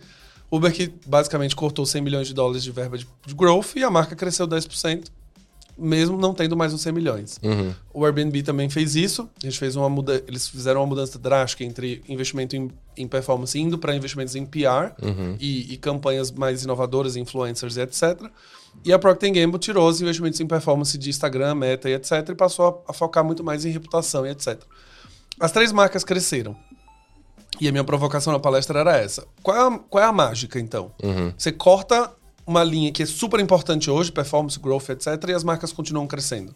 Uber que basicamente cortou 100 milhões de dólares de verba de, de growth e a marca cresceu 10%. Mesmo não tendo mais os 100 milhões. Uhum. O Airbnb também fez isso. A gente fez uma muda eles fizeram uma mudança drástica entre investimento em, em performance indo para investimentos em PR Uhum. e, e campanhas mais inovadoras, influencers e etc. E a Procter Gamble tirou os investimentos em performance de Instagram, Meta e etc. e passou a, a focar muito mais em reputação e etc. As três marcas cresceram. E a minha provocação na palestra era essa. Qual é a, qual é a mágica, então? Uhum. Você corta uma linha que é super importante hoje, performance, growth, etc., e as marcas continuam crescendo.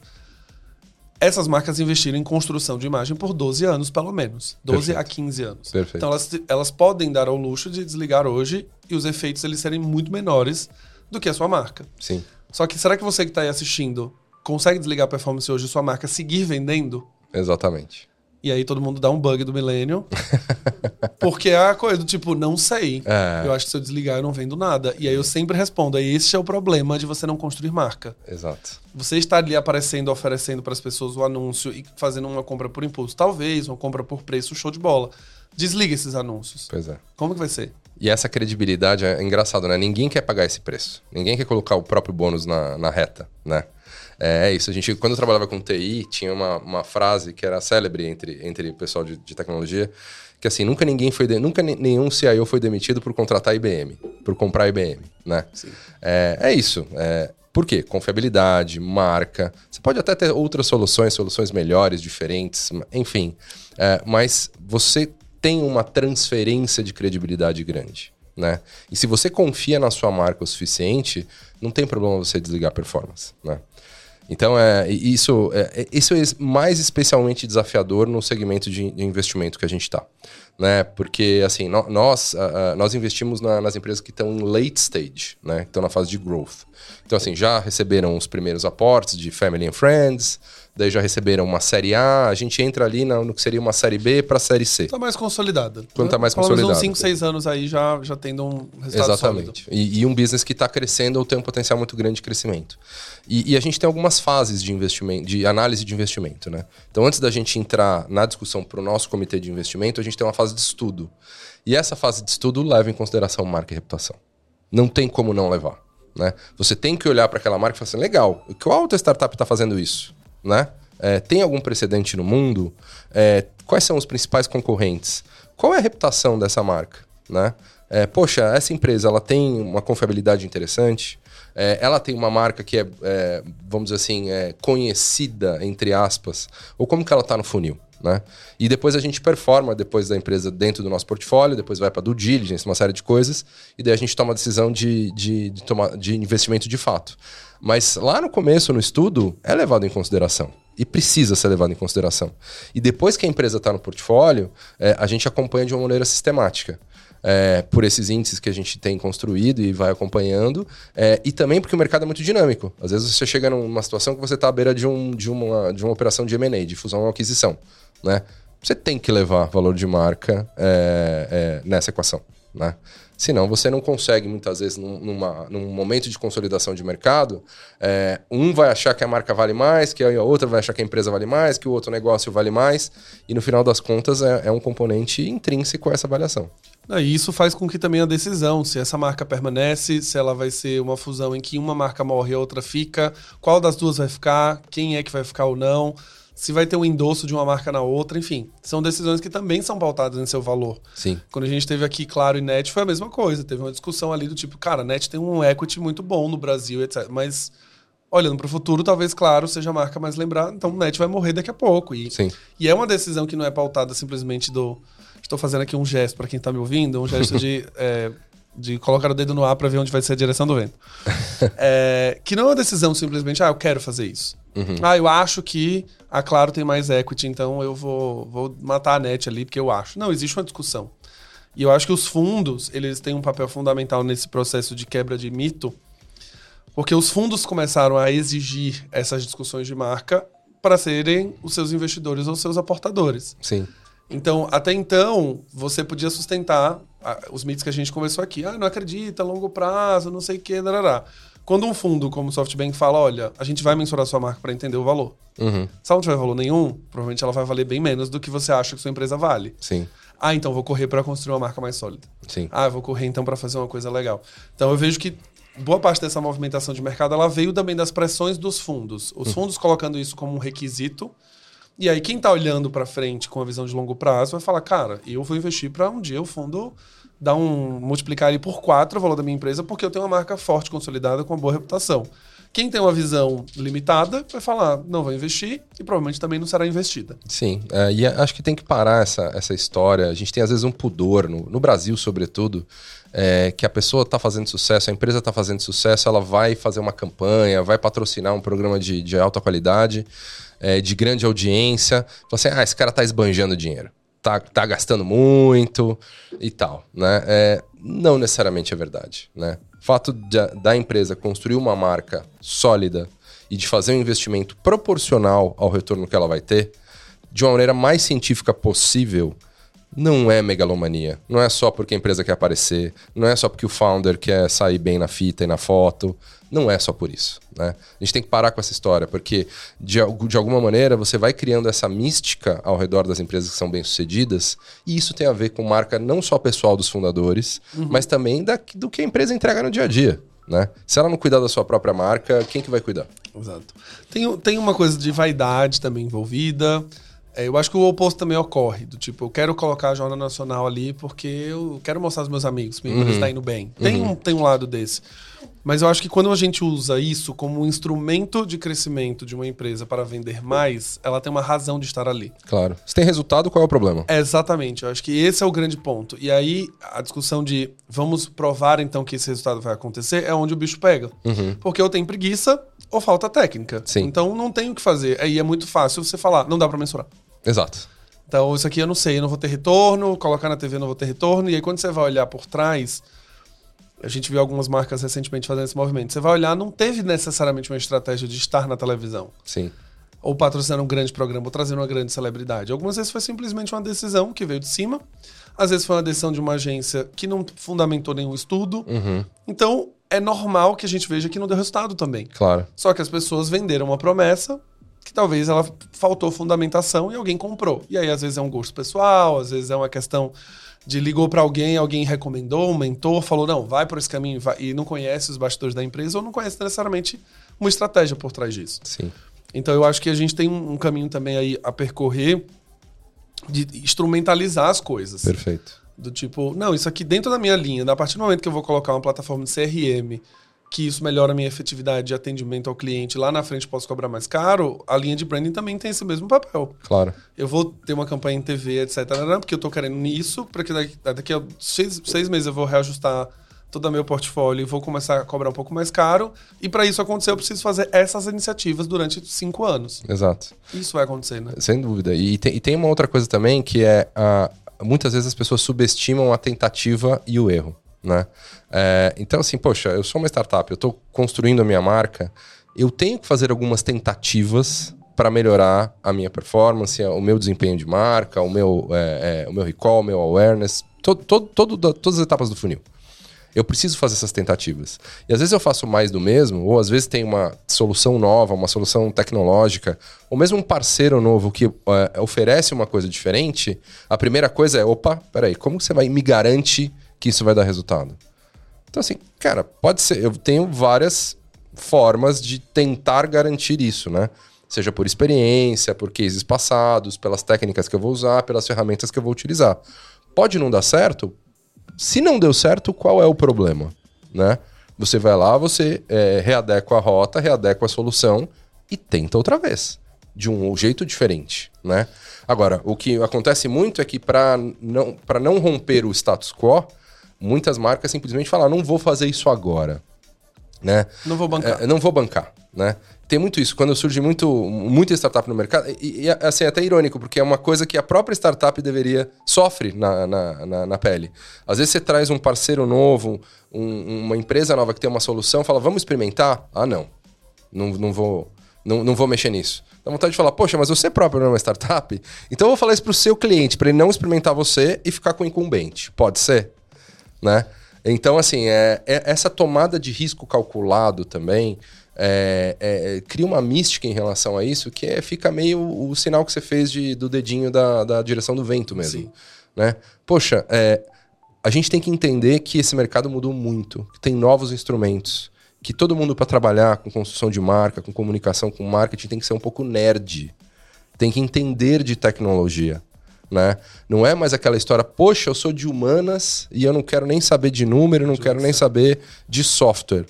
Essas marcas investiram em construção de imagem por 12 anos, pelo menos. 12 a Perfeito. 15 anos. Perfeito. Então elas, elas podem dar ao luxo de desligar hoje e os efeitos eles serem muito menores do que a sua marca. Sim. Só que será que você que está aí assistindo consegue desligar a performance hoje e sua marca seguir vendendo? Exatamente. E aí todo mundo dá um bug do Millennium. porque é a coisa do tipo, não sei. É. Eu acho que se eu desligar eu não vendo nada. E aí eu sempre respondo, aí esse é o problema de você não construir marca. Exato. Você está ali aparecendo, oferecendo para as pessoas o anúncio e fazendo uma compra por impulso. Talvez uma compra por preço, show de bola. Desliga esses anúncios. Pois é. Como que vai ser? E essa credibilidade é engraçado, né? Ninguém quer pagar esse preço. Ninguém quer colocar o próprio bônus na, na reta, né? É, é isso. A gente, quando eu trabalhava com TI, tinha uma, uma frase que era célebre entre, entre o pessoal de, de tecnologia, que assim, nunca ninguém foi de- nunca ne- nenhum CIO foi demitido por contratar IBM, por comprar IBM, né? É, é isso. É, por quê? Confiabilidade, marca. Você pode até ter outras soluções, soluções melhores, diferentes, enfim. É, mas você tem uma transferência de credibilidade grande. Né? E se você confia na sua marca o suficiente, não tem problema você desligar a performance. Né? Então, é, isso, é, é- isso é mais especialmente desafiador no segmento de, de investimento que a gente está. Né? Porque, assim, no- nós, ah, nós investimos na- nas empresas que estão em late stage, né? que estão na fase de growth. Então, assim, já receberam os primeiros aportes de Family and Friends, daí já receberam uma série A, a gente entra ali na- no que seria uma série B para série C. Tá mais consolidada. Quando tá mais Pelo menos consolidado. uns 5, 6 anos aí já, já tendo um resultado Exatamente. E, e um business que está crescendo ou tem um potencial muito grande de crescimento. E, e a gente tem algumas fases de investimento, de análise de investimento, né? Então, antes da gente entrar na discussão para o nosso comitê de investimento, a gente tem uma fase de estudo. E essa fase de estudo leva em consideração marca e reputação. Não tem como não levar. Né? Você tem que olhar para aquela marca e falar assim: legal, qual outra startup está fazendo isso? Né? É, tem algum precedente no mundo? É, quais são os principais concorrentes? Qual é a reputação dessa marca? Né? É, poxa, essa empresa ela tem uma confiabilidade interessante, é, ela tem uma marca que é, é, vamos dizer assim, é conhecida, entre aspas, ou como que ela está no funil? Né? E depois a gente performa depois da empresa dentro do nosso portfólio, depois vai para due diligence, uma série de coisas, e daí a gente toma a decisão de, de, de, tomar, de investimento de fato. Mas lá no começo, no estudo, é levado em consideração. E precisa ser levado em consideração. E depois que a empresa está no portfólio, é, a gente acompanha de uma maneira sistemática. É, por esses índices que a gente tem construído e vai acompanhando, é, e também porque o mercado é muito dinâmico. Às vezes você chega numa situação que você está à beira de, um, de, uma, de uma operação de M&A, de fusão ou aquisição. Né? Você tem que levar valor de marca é, é, nessa equação. Né? Senão você não consegue, muitas vezes, num, numa, num momento de consolidação de mercado, é, um vai achar que a marca vale mais, que a outra vai achar que a empresa vale mais, que o outro negócio vale mais, e no final das contas é, é um componente intrínseco a essa avaliação. E isso faz com que também a decisão, se essa marca permanece, se ela vai ser uma fusão em que uma marca morre e a outra fica, qual das duas vai ficar, quem é que vai ficar ou não, se vai ter um endosso de uma marca na outra, enfim. São decisões que também são pautadas em seu valor. Sim. Quando a gente teve aqui Claro e Net, foi a mesma coisa. Teve uma discussão ali do tipo, cara, Net tem um equity muito bom no Brasil, etc. Mas olhando para o futuro, talvez Claro seja a marca mais lembrada, então o Net vai morrer daqui a pouco. E, Sim. e é uma decisão que não é pautada simplesmente do. Estou fazendo aqui um gesto para quem está me ouvindo, um gesto de, é, de colocar o dedo no ar para ver onde vai ser a direção do vento. É, que não é uma decisão simplesmente, ah, eu quero fazer isso. Uhum. Ah, eu acho que a Claro tem mais equity, então eu vou, vou matar a net ali porque eu acho. Não, existe uma discussão. E eu acho que os fundos, eles têm um papel fundamental nesse processo de quebra de mito, porque os fundos começaram a exigir essas discussões de marca para serem os seus investidores ou seus aportadores. Sim. Então, até então, você podia sustentar ah, os mitos que a gente conversou aqui. Ah, não acredita, longo prazo, não sei o que, darará. Quando um fundo como o SoftBank fala, olha, a gente vai mensurar sua marca para entender o valor. Uhum. Se ela não tiver valor nenhum, provavelmente ela vai valer bem menos do que você acha que sua empresa vale. Sim. Ah, então vou correr para construir uma marca mais sólida. Sim. Ah, vou correr então para fazer uma coisa legal. Então eu vejo que boa parte dessa movimentação de mercado ela veio também das pressões dos fundos. Os fundos colocando isso como um requisito. E aí quem está olhando para frente com a visão de longo prazo vai falar, cara, eu vou investir para um dia o fundo dar um multiplicar ele por quatro o valor da minha empresa porque eu tenho uma marca forte, consolidada, com uma boa reputação. Quem tem uma visão limitada vai falar, não vou investir e provavelmente também não será investida. Sim, é, e acho que tem que parar essa, essa história. A gente tem às vezes um pudor, no, no Brasil sobretudo, é, que a pessoa está fazendo sucesso, a empresa está fazendo sucesso, ela vai fazer uma campanha, vai patrocinar um programa de, de alta qualidade, é, de grande audiência. Fala assim, ah, esse cara está esbanjando dinheiro tá, tá gastando muito e tal, né? É, não necessariamente é verdade, né? O fato de, da empresa construir uma marca sólida e de fazer um investimento proporcional ao retorno que ela vai ter, de uma maneira mais científica possível, não é megalomania. Não é só porque a empresa quer aparecer, não é só porque o founder quer sair bem na fita e na foto. Não é só por isso. Né? A gente tem que parar com essa história, porque de, de alguma maneira você vai criando essa mística ao redor das empresas que são bem-sucedidas, e isso tem a ver com marca não só pessoal dos fundadores, uhum. mas também da, do que a empresa entrega no dia a dia. Né? Se ela não cuidar da sua própria marca, quem que vai cuidar? Exato. Tem, tem uma coisa de vaidade também envolvida. É, eu acho que o oposto também ocorre. Do tipo, eu quero colocar a Jornada Nacional ali porque eu quero mostrar aos meus amigos, minha empresa está uhum. indo bem. Tem, uhum. um, tem um lado desse. Mas eu acho que quando a gente usa isso como um instrumento de crescimento de uma empresa para vender mais, ela tem uma razão de estar ali. Claro. Se tem resultado, qual é o problema? É, exatamente. Eu acho que esse é o grande ponto. E aí, a discussão de vamos provar então que esse resultado vai acontecer é onde o bicho pega. Uhum. Porque eu tenho preguiça ou falta técnica. Sim. Então não tem o que fazer. Aí é muito fácil você falar, não dá para mensurar. Exato. Então, isso aqui eu não sei, eu não vou ter retorno, colocar na TV eu não vou ter retorno. E aí, quando você vai olhar por trás, a gente viu algumas marcas recentemente fazendo esse movimento. Você vai olhar, não teve necessariamente uma estratégia de estar na televisão. Sim. Ou patrocinar um grande programa, ou trazer uma grande celebridade. Algumas vezes foi simplesmente uma decisão que veio de cima. Às vezes foi uma decisão de uma agência que não fundamentou nenhum estudo. Uhum. Então, é normal que a gente veja que não deu resultado também. Claro. Só que as pessoas venderam uma promessa que talvez ela faltou fundamentação e alguém comprou. E aí, às vezes, é um gosto pessoal, às vezes é uma questão de ligou para alguém, alguém recomendou, um mentor, falou, não, vai por esse caminho vai, e não conhece os bastidores da empresa ou não conhece necessariamente uma estratégia por trás disso. Sim. Então eu acho que a gente tem um, caminho também aí a percorrer de instrumentalizar as coisas. Perfeito. Do tipo, não, isso aqui dentro da minha linha, a partir do momento que eu vou colocar uma plataforma de CRM que isso melhora a minha efetividade de atendimento ao cliente, lá na frente posso cobrar mais caro, a linha de branding também tem esse mesmo papel. Claro. Eu vou ter uma campanha em TV, etc., porque eu estou querendo isso, porque daqui, daqui a seis, seis meses eu vou reajustar todo o meu portfólio e vou começar a cobrar um pouco mais caro. E para isso acontecer, eu preciso fazer essas iniciativas durante cinco anos. Exato. Isso vai acontecer, né? Sem dúvida. E tem, e tem uma outra coisa também que é. Uh, muitas vezes as pessoas subestimam a tentativa e o erro né? É, então, assim, poxa, eu sou uma startup, eu estou construindo a minha marca, eu tenho que fazer algumas tentativas para melhorar a minha performance, o meu desempenho de marca, o meu, é, é, o meu recall, o meu awareness, todo, todo, todo, todas as etapas do funil. Eu preciso fazer essas tentativas. E às vezes eu faço mais do mesmo, ou às vezes tem uma solução nova, uma solução tecnológica, ou mesmo um parceiro novo que é, oferece uma coisa diferente. A primeira coisa é: opa, peraí, como você vai me garante que isso vai dar resultado. Então, assim, cara, pode ser. Eu tenho várias formas de tentar garantir isso, né? Seja por experiência, por cases passados, pelas técnicas que eu vou usar, pelas ferramentas que eu vou utilizar. Pode não dar certo? Se não deu certo, qual é o problema? Né? Você vai lá, você é, readequa a rota, readequa a solução e tenta outra vez. De um jeito diferente, né? Agora, o que acontece muito é que para não, não romper o status quo, muitas marcas simplesmente falam, não vou fazer isso agora. Né? Não vou bancar. É, não vou bancar, né? Tem muito isso. Quando surge muito, muita startup no mercado, e, e assim, é até irônico, porque é uma coisa que a própria startup deveria, sofre na, na, na, na pele. Às vezes você traz um parceiro novo, um, uma empresa nova que tem uma solução, fala, vamos experimentar? Ah, não. Não, não vou... Não, não vou mexer nisso. Dá vontade de falar, poxa, mas você próprio não é uma startup? Então eu vou falar isso para o seu cliente, para ele não experimentar você e ficar com o incumbente. Pode ser? Né? Então, assim, é, é essa tomada de risco calculado também é, é, cria uma mística em relação a isso que é, fica meio o sinal que você fez de, do dedinho da, da direção do vento mesmo. Sim. Né? Poxa, é, a gente tem que entender que esse mercado mudou muito, que tem novos instrumentos, que todo mundo para trabalhar com construção de marca, com comunicação, com marketing tem que ser um pouco nerd, tem que entender de tecnologia. Né? Não é mais aquela história, poxa, eu sou de humanas e eu não quero nem saber de número, não quero nem saber de software.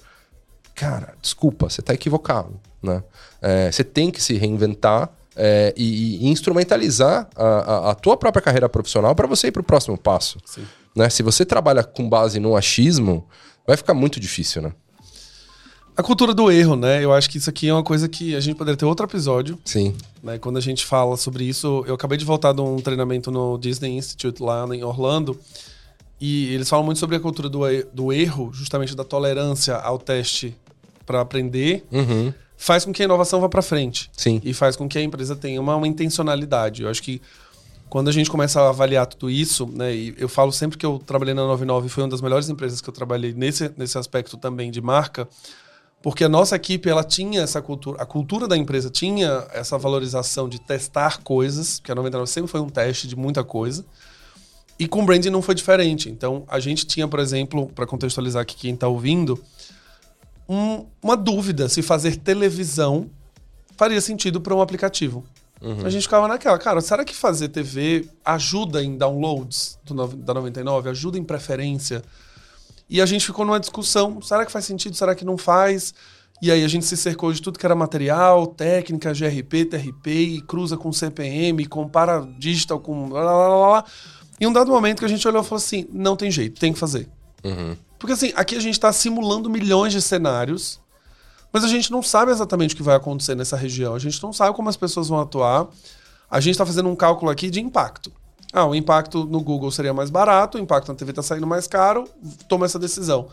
Cara, desculpa, você está equivocado. Né? É, você tem que se reinventar é, e, e, instrumentalizar a, a, a, tua própria carreira profissional para você ir para o próximo passo. Sim. Né? Se você trabalha com base no achismo, vai ficar muito difícil, né? A cultura do erro, né? Eu acho que isso aqui é uma coisa que a gente poderia ter outro episódio. Sim. Né? Quando a gente fala sobre isso, eu acabei de voltar de um treinamento no Disney Institute lá em Orlando. E eles falam muito sobre a cultura do, do erro, justamente da tolerância ao teste para aprender. Uhum. Faz com que a inovação vá para frente. Sim. E faz com que a empresa tenha uma, uma intencionalidade. Eu acho que quando a gente começa a avaliar tudo isso, né, e eu falo sempre que eu trabalhei na 99 foi uma das melhores empresas que eu trabalhei nesse, nesse aspecto também de marca, porque a nossa equipe ela tinha essa cultura, a cultura da empresa tinha essa valorização de testar coisas, que a 99 sempre foi um teste de muita coisa. E com o branding não foi diferente. Então, a gente tinha, por exemplo, para contextualizar aqui quem está ouvindo, um, uma dúvida se fazer televisão faria sentido para um aplicativo. Uhum. A gente ficava naquela, cara, será que fazer TV ajuda em downloads do, da 99? Ajuda em preferência? E a gente ficou numa discussão, será que faz sentido, será que não faz? E aí a gente se cercou de tudo que era material, técnica, GRP, TRP, e cruza com CPM, compara digital com... Blá, blá, blá, blá. E um dado momento que a gente olhou e falou assim, não tem jeito, tem que fazer. Uhum. Porque assim, aqui a gente está simulando milhões de cenários mas a gente não sabe exatamente o que vai acontecer nessa região. A gente não sabe como as pessoas vão atuar. A gente está fazendo um cálculo aqui de impacto. Ah, o impacto no Google seria mais barato, o impacto na TV está saindo mais caro, toma essa decisão.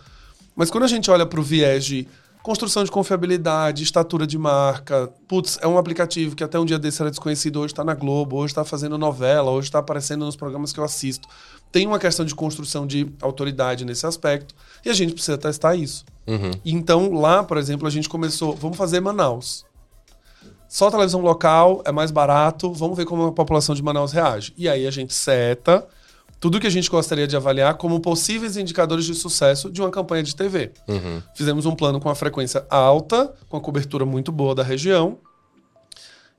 Mas quando a gente olha para o viés de construção de confiabilidade, estatura de marca, putz, é um aplicativo que até um dia desse era desconhecido, hoje está na Globo, hoje está fazendo novela, hoje está aparecendo nos programas que eu assisto. Tem uma questão de construção de autoridade nesse aspecto e a gente precisa testar isso. Uhum. Então, lá, por exemplo, a gente começou, vamos fazer Manaus. Só televisão local é mais barato, vamos ver como a população de Manaus reage. E aí a gente seta tudo que a gente gostaria de avaliar como possíveis indicadores de sucesso de uma campanha de TV. Uhum. Fizemos um plano com a frequência alta, com a cobertura muito boa da região.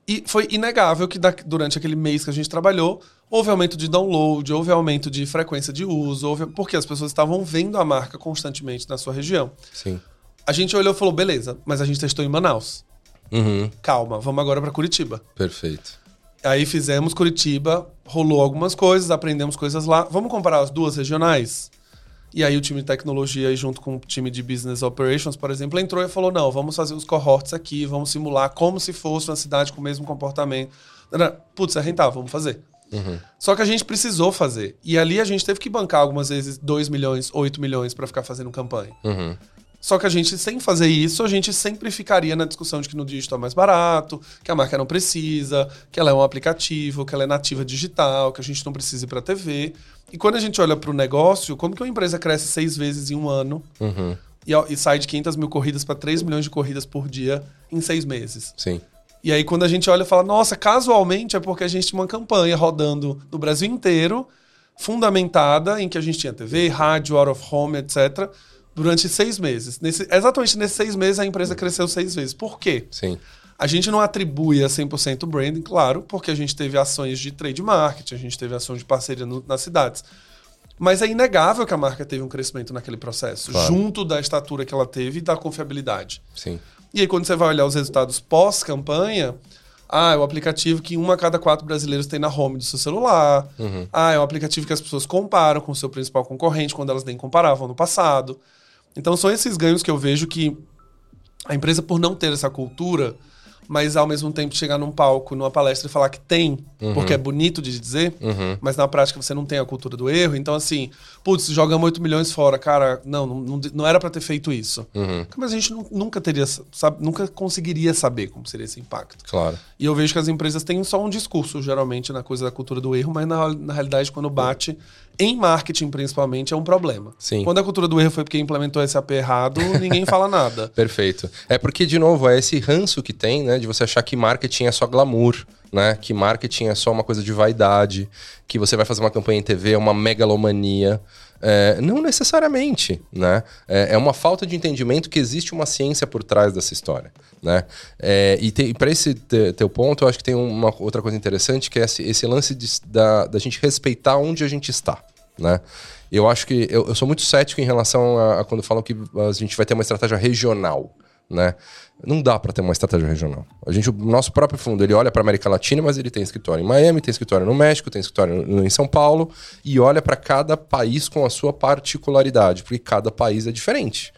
E foi inegável que durante aquele mês que a gente trabalhou, houve aumento de download, houve aumento de frequência de uso, houve... porque as pessoas estavam vendo a marca constantemente na sua região. Sim. A gente olhou e falou, beleza, mas a gente testou em Manaus. Uhum. Calma, vamos agora para Curitiba. Perfeito. Aí fizemos Curitiba, rolou algumas coisas, aprendemos coisas lá. Vamos comparar as duas regionais? E aí o time de tecnologia, junto com o time de business operations, por exemplo, entrou e falou: não, vamos fazer os cohorts aqui, vamos simular como se fosse uma cidade com o mesmo comportamento. Putz, é rentável, vamos fazer. Uhum. Só que a gente precisou fazer. E ali a gente teve que bancar algumas vezes 2 milhões, 8 milhões para ficar fazendo campanha. Uhum. Só que a gente, sem fazer isso, a gente sempre ficaria na discussão de que no digital é mais barato, que a marca não precisa, que ela é um aplicativo, que ela é nativa digital, que a gente não precisa ir para TV. E quando a gente olha para o negócio, como que uma empresa cresce seis vezes em um ano uhum. e, e, sai de 500 mil corridas para 3 milhões de corridas por dia em seis meses? Sim. E aí, quando a gente olha e fala, nossa, casualmente é porque a gente tinha uma campanha rodando no Brasil inteiro, fundamentada em que a gente tinha TV, rádio, out of home, etc., durante seis meses. Nesse, exatamente nesses seis meses, a empresa cresceu seis vezes. Por quê? Sim. A gente não atribui a 100% branding, claro, porque a gente teve ações de trade marketing, a gente teve ações de parceria no, nas cidades. Mas é inegável que a marca teve um crescimento naquele processo, claro. junto da estatura que ela teve e da confiabilidade. Sim. E aí, quando você vai olhar os resultados pós-campanha, ah, é o aplicativo que um a cada quatro brasileiros tem na home do seu celular. Uhum. Ah, é o aplicativo que as pessoas comparam com o seu principal concorrente quando elas nem comparavam no passado. Então, são esses ganhos que eu vejo que a empresa, por não ter essa cultura, mas ao mesmo tempo chegar num palco, numa palestra e falar que tem, uhum. porque é bonito de dizer, uhum. mas na prática você não tem a cultura do erro. Então, assim, putz, jogamos 8 milhões fora, cara, não, não, não era para ter feito isso. Uhum. Mas a gente nunca teria, sabe, nunca conseguiria saber como seria esse impacto. Claro. E eu vejo que as empresas têm só um discurso, geralmente, na coisa da cultura do erro, mas na, na realidade, quando bate, em marketing principalmente, é um problema. Sim. Quando a cultura do erro foi porque implementou SAP errado, ninguém fala nada. Perfeito. É porque, de novo, é esse ranço que tem, né, de você achar que marketing é só glamour. né? Que marketing é só uma coisa de vaidade, que você vai fazer uma campanha em TV, é uma megalomania. É, não necessariamente, né? É, é, uma falta de entendimento que existe uma ciência por trás dessa história, né? É, e para esse te, teu ponto, eu acho que tem uma outra coisa interessante que é esse, esse lance de, da, da gente respeitar onde a gente está, né? Eu acho que eu, eu sou muito cético em relação a, a quando falam que a gente vai ter uma estratégia regional né? Não dá para ter uma estratégia regional. A gente, o nosso próprio fundo, ele olha para América Latina, mas ele tem escritório em Miami, tem escritório no México, tem escritório no, em São Paulo e olha para cada país com a sua particularidade, porque cada país é diferente.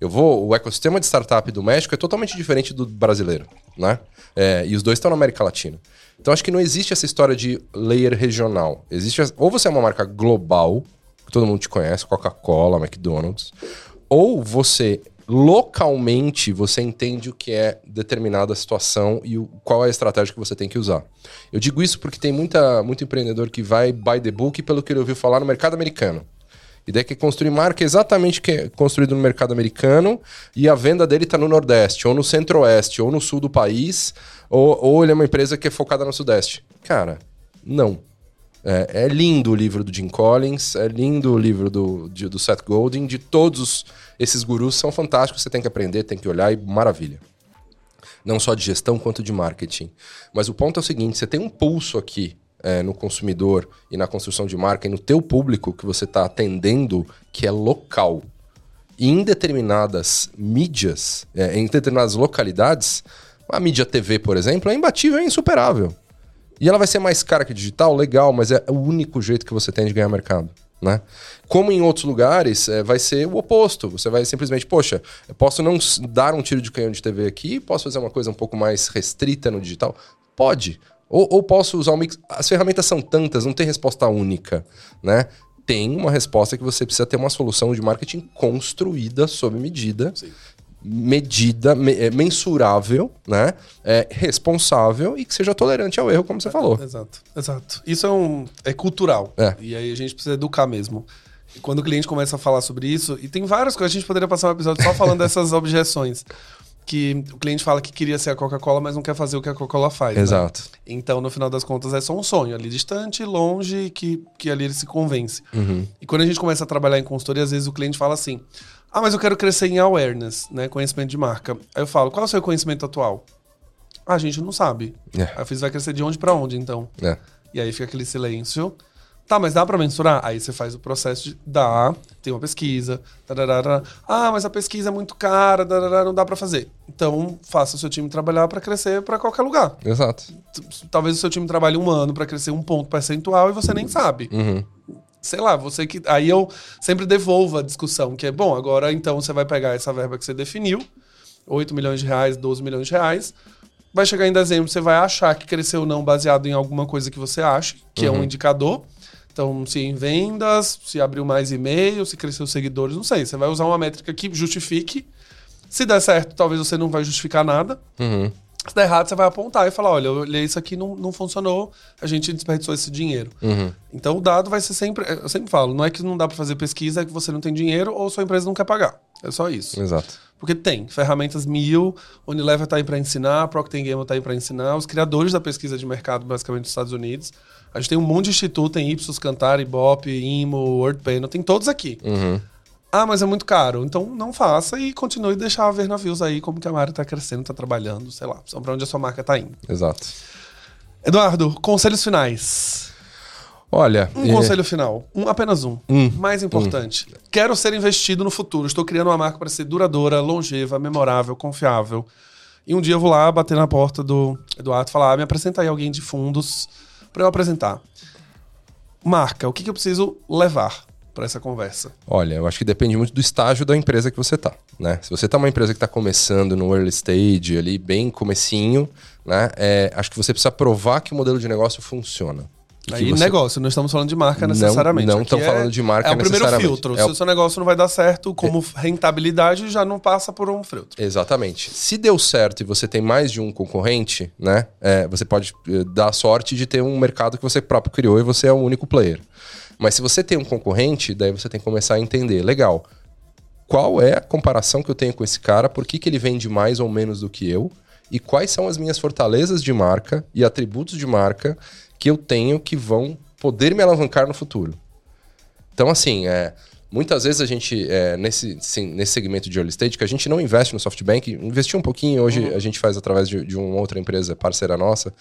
Eu vou, o ecossistema de startup do México é totalmente diferente do brasileiro, né? É, e os dois estão na América Latina. Então acho que não existe essa história de layer regional. Existe ou você é uma marca global, que todo mundo te conhece, Coca-Cola, McDonald's, ou você localmente você entende o que é determinada situação e o, qual é a estratégia que você tem que usar. Eu digo isso porque tem muita, muito empreendedor que vai by the book pelo que ele ouviu falar no mercado americano. E daí quer construir marca exatamente que é construído no mercado americano e a venda dele está no Nordeste, ou no Centro-Oeste, ou no Sul do país, ou, ou ele é uma empresa que é focada no Sudeste. Cara, não. É, é, lindo o livro do Jim Collins, é lindo o livro do, de, do Seth Godin, de todos esses gurus são fantásticos, você tem que aprender, tem que olhar e maravilha. Não só de gestão quanto de marketing. Mas o ponto é o seguinte: você tem um pulso aqui é, no consumidor e na construção de marca e no teu público que você está atendendo que é local. E em determinadas mídias, é, em determinadas localidades, a mídia TV, por exemplo, é imbatível, é insuperável. E ela vai ser mais cara que digital, legal, mas é o único jeito que você tem de ganhar mercado. Né? Como em outros lugares, é, vai ser o oposto. Você vai simplesmente, poxa, posso não dar um tiro de canhão de TV aqui, posso fazer uma coisa um pouco mais restrita no digital? Pode. Ou, ou posso usar um mix. As ferramentas são tantas, não tem resposta única, né? Tem uma resposta que você precisa ter uma solução de marketing construída sob medida. Sim medida, me, é, mensurável, né? É, responsável e que seja tolerante ao erro, como você falou. Exato, exato. Isso é, um, é cultural. É. E aí a gente precisa educar mesmo. E quando o cliente começa a falar sobre isso, e tem várias coisas, a gente poderia passar um episódio só falando dessas objeções. Que o cliente fala que queria ser a Coca-Cola, mas não quer fazer o que a Coca-Cola faz. Né? Exato. Né? Então, no final das contas, é só um sonho ali distante, longe, que, que ali ele se convence. Uhum. E quando a gente começa a trabalhar em consultoria, às vezes o cliente fala assim: ah, mas eu quero crescer em awareness, né? Conhecimento de marca. Aí eu falo, qual é o seu conhecimento atual? Ah, a gente não sabe. É. Aí eu fiz, vai crescer de onde para onde, então? É. E aí fica aquele silêncio. Tá, mas dá para mensurar? Aí você faz o processo de dá, tem uma pesquisa. Tararara. Ah, mas a pesquisa é muito cara, tararara, não dá para fazer. Então, faça o seu time trabalhar para crescer para qualquer lugar. Exato. Talvez o seu time trabalhe um ano para crescer um ponto percentual e você nem sabe. Uhum sei lá, você que. Aí eu sempre devolvo a discussão, que é, bom, agora então você vai pegar essa verba que você definiu, 8 milhões de reais, 12 milhões de reais. Vai chegar em dezembro, você vai achar que cresceu ou não baseado em alguma coisa que você acha, que uhum. é um uhum. indicador. Então, se em vendas, se abriu mais e-mail, se cresceu seguidores, não sei. Você vai usar uma métrica que justifique. Se der certo, talvez você não vai justificar nada. Uhum. Se der errado, você vai apontar e falar: olha, eu olhei isso aqui, não, não funcionou, a gente desperdiçou esse dinheiro. Uhum. Então o dado vai ser sempre. Eu sempre falo: não é que não dá para fazer pesquisa, é que você não tem dinheiro ou sua empresa não quer pagar. É só isso. Exato. Porque tem ferramentas mil, Unilever está aí para ensinar, Procter Gamble está aí para ensinar, os criadores da pesquisa de mercado, basicamente dos Estados Unidos. A gente tem um monte de instituto, tem Ipsos, Cantar, Ibope, IMO, WordPanel, tem todos aqui. Uhum. Ah, mas é muito caro. Então não faça e continue a deixar ver navios aí como que a marca está crescendo, está trabalhando, sei lá, são para onde a sua marca está indo. Exato. Eduardo, conselhos finais. Olha. Um é... conselho final. Um, apenas um. um. Mais importante. Um. Quero ser investido no futuro. Estou criando uma marca para ser duradoura, longeva, memorável, confiável. E um dia eu vou lá bater na porta do Eduardo e falar: ah, me apresenta aí alguém de fundos para eu apresentar. Marca, o que, que eu preciso levar? Para essa conversa? Olha, eu acho que depende muito do estágio da empresa que você está, né? Se você está uma empresa que está começando no early stage, ali bem comecinho, né? É, acho que você precisa provar que o modelo de negócio funciona. Aí você... negócio, não estamos falando de marca necessariamente. Não, não estamos é, falando de marca necessariamente. É o primeiro filtro. É Se o seu negócio não vai dar certo, como é... rentabilidade já não passa por um filtro. Exatamente. Se deu certo e você tem mais de um concorrente, né? É, você pode eh, dar sorte de ter um mercado que você próprio criou e você é o único player. Mas se você tem um concorrente, daí você tem que começar a entender, legal, qual é a comparação que eu tenho com esse cara, por que, que ele vende mais ou menos do que eu, e quais são as minhas fortalezas de marca e atributos de marca que eu tenho que vão poder me alavancar no futuro. Então, assim, é, muitas vezes a gente, é, nesse, sim, nesse segmento de early stage, que a gente não investe no SoftBank, investiu um pouquinho, hoje uhum. a gente faz através de, de, uma outra empresa parceira nossa,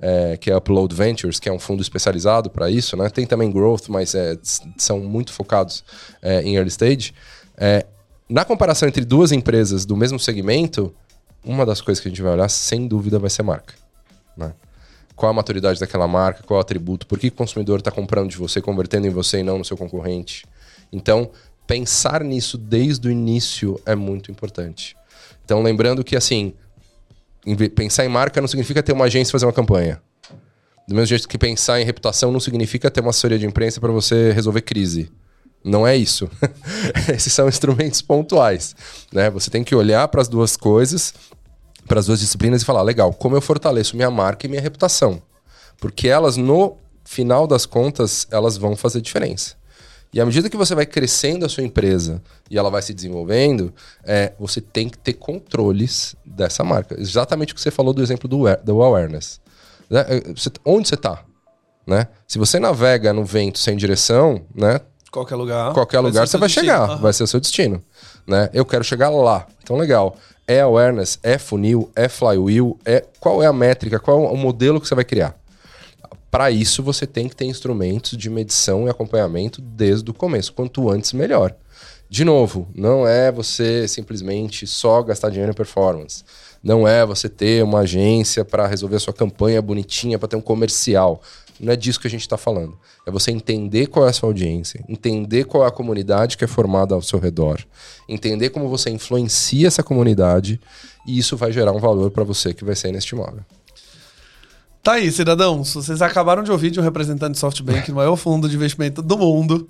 é, que é a Upload Ventures, que é um fundo especializado para isso, né? Tem também Growth, mas é, são muito focados é, em early stage. É, na comparação entre duas empresas do mesmo segmento, uma das coisas que a gente vai olhar, sem dúvida, vai ser marca. Né? Qual a maturidade daquela marca, qual o atributo, por que o consumidor está comprando de você, convertendo em você e não no seu concorrente. Então, pensar nisso desde o início é muito importante. Então, lembrando que, assim, pensar em marca não significa ter uma agência e fazer uma campanha. Do mesmo jeito que pensar em reputação não significa ter uma assessoria de imprensa para você resolver crise. Não é isso. Esses são instrumentos pontuais. Né? Você tem que olhar para as duas coisas, para as duas disciplinas e falar: legal, como eu fortaleço minha marca e minha reputação? Porque elas, no final das contas, elas vão fazer diferença. E à medida que você vai crescendo a sua empresa e ela vai se desenvolvendo, é, você tem que ter controles dessa marca. Exatamente o que você falou do exemplo do, do awareness. Né? Você, onde você está? Né? Se você navega no vento sem direção, né? Qualquer lugar. Qualquer lugar você vai destino. chegar, uhum. vai ser o seu destino. Né? Eu quero chegar lá. Então, legal. É awareness, é funil, é flywheel, é qual é a métrica, qual é o modelo que você vai criar. Para isso, você tem que ter instrumentos de medição e acompanhamento desde o começo. Quanto antes, melhor. De novo, não é você simplesmente só gastar dinheiro em performance. Não é você ter uma agência para resolver a sua campanha bonitinha, para ter um comercial. Não é disso que a gente está falando. É você entender qual é a sua audiência, entender qual é a comunidade que é formada ao seu redor, entender como você influencia essa comunidade e isso vai gerar um valor para você que vai ser inestimável. Tá aí, cidadãos. Vocês acabaram de ouvir de um representante de SoftBank no maior fundo de investimento do mundo.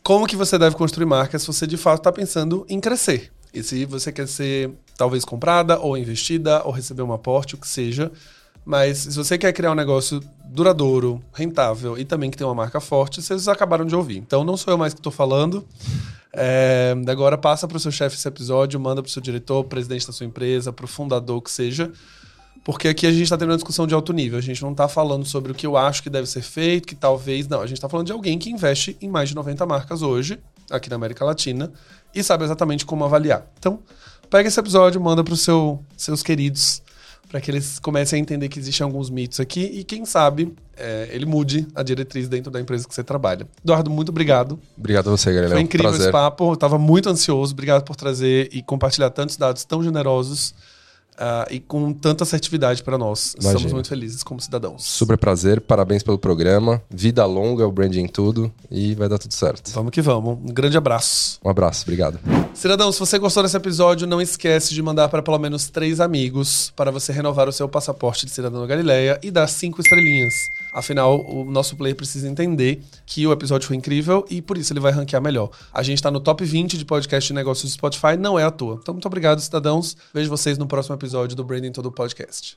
Como que você deve construir marcas se você de fato está pensando em crescer. E se você quer ser talvez comprada ou investida ou receber um aporte, o que seja, mas se você quer criar um negócio duradouro, rentável e também que tem uma marca forte, vocês acabaram de ouvir. Então não sou eu mais que estou falando. É, agora passa para o seu chefe esse episódio, manda para o seu diretor, presidente da sua empresa, para o fundador, que seja. Porque aqui a gente está tendo uma discussão de alto nível. A gente não está falando sobre o que eu acho que deve ser feito, que talvez. Não, a gente está falando de alguém que investe em mais de 90 marcas hoje, aqui na América Latina, e sabe exatamente como avaliar. Então, pega esse episódio, manda para os seu, seus queridos para que eles comecem a entender que existem alguns mitos aqui e quem sabe é, ele mude a diretriz dentro da empresa que você trabalha. Eduardo, muito obrigado. Obrigado a você, galera. Foi incrível Prazer. esse papo. Eu estava muito ansioso. Obrigado por trazer e compartilhar tantos dados tão generosos Uh, e com tanta assertividade para nós. Imagina. Estamos muito felizes como cidadãos. Super prazer, parabéns pelo programa. Vida longa, o branding tudo e vai dar tudo certo. Vamos que vamos. Um grande abraço. Um abraço, obrigado. Cidadão, se você gostou desse episódio, não esquece de mandar para pelo menos três amigos para você renovar o seu passaporte de cidadão da Galileia e dar cinco estrelinhas. Afinal, o nosso player precisa entender que o episódio foi incrível e por isso ele vai ranquear melhor. A gente está no top 20 de podcast de negócios do Spotify, não é à toa. Então, muito obrigado, cidadãos. Vejo vocês no próximo episódio do Branding Todo Podcast.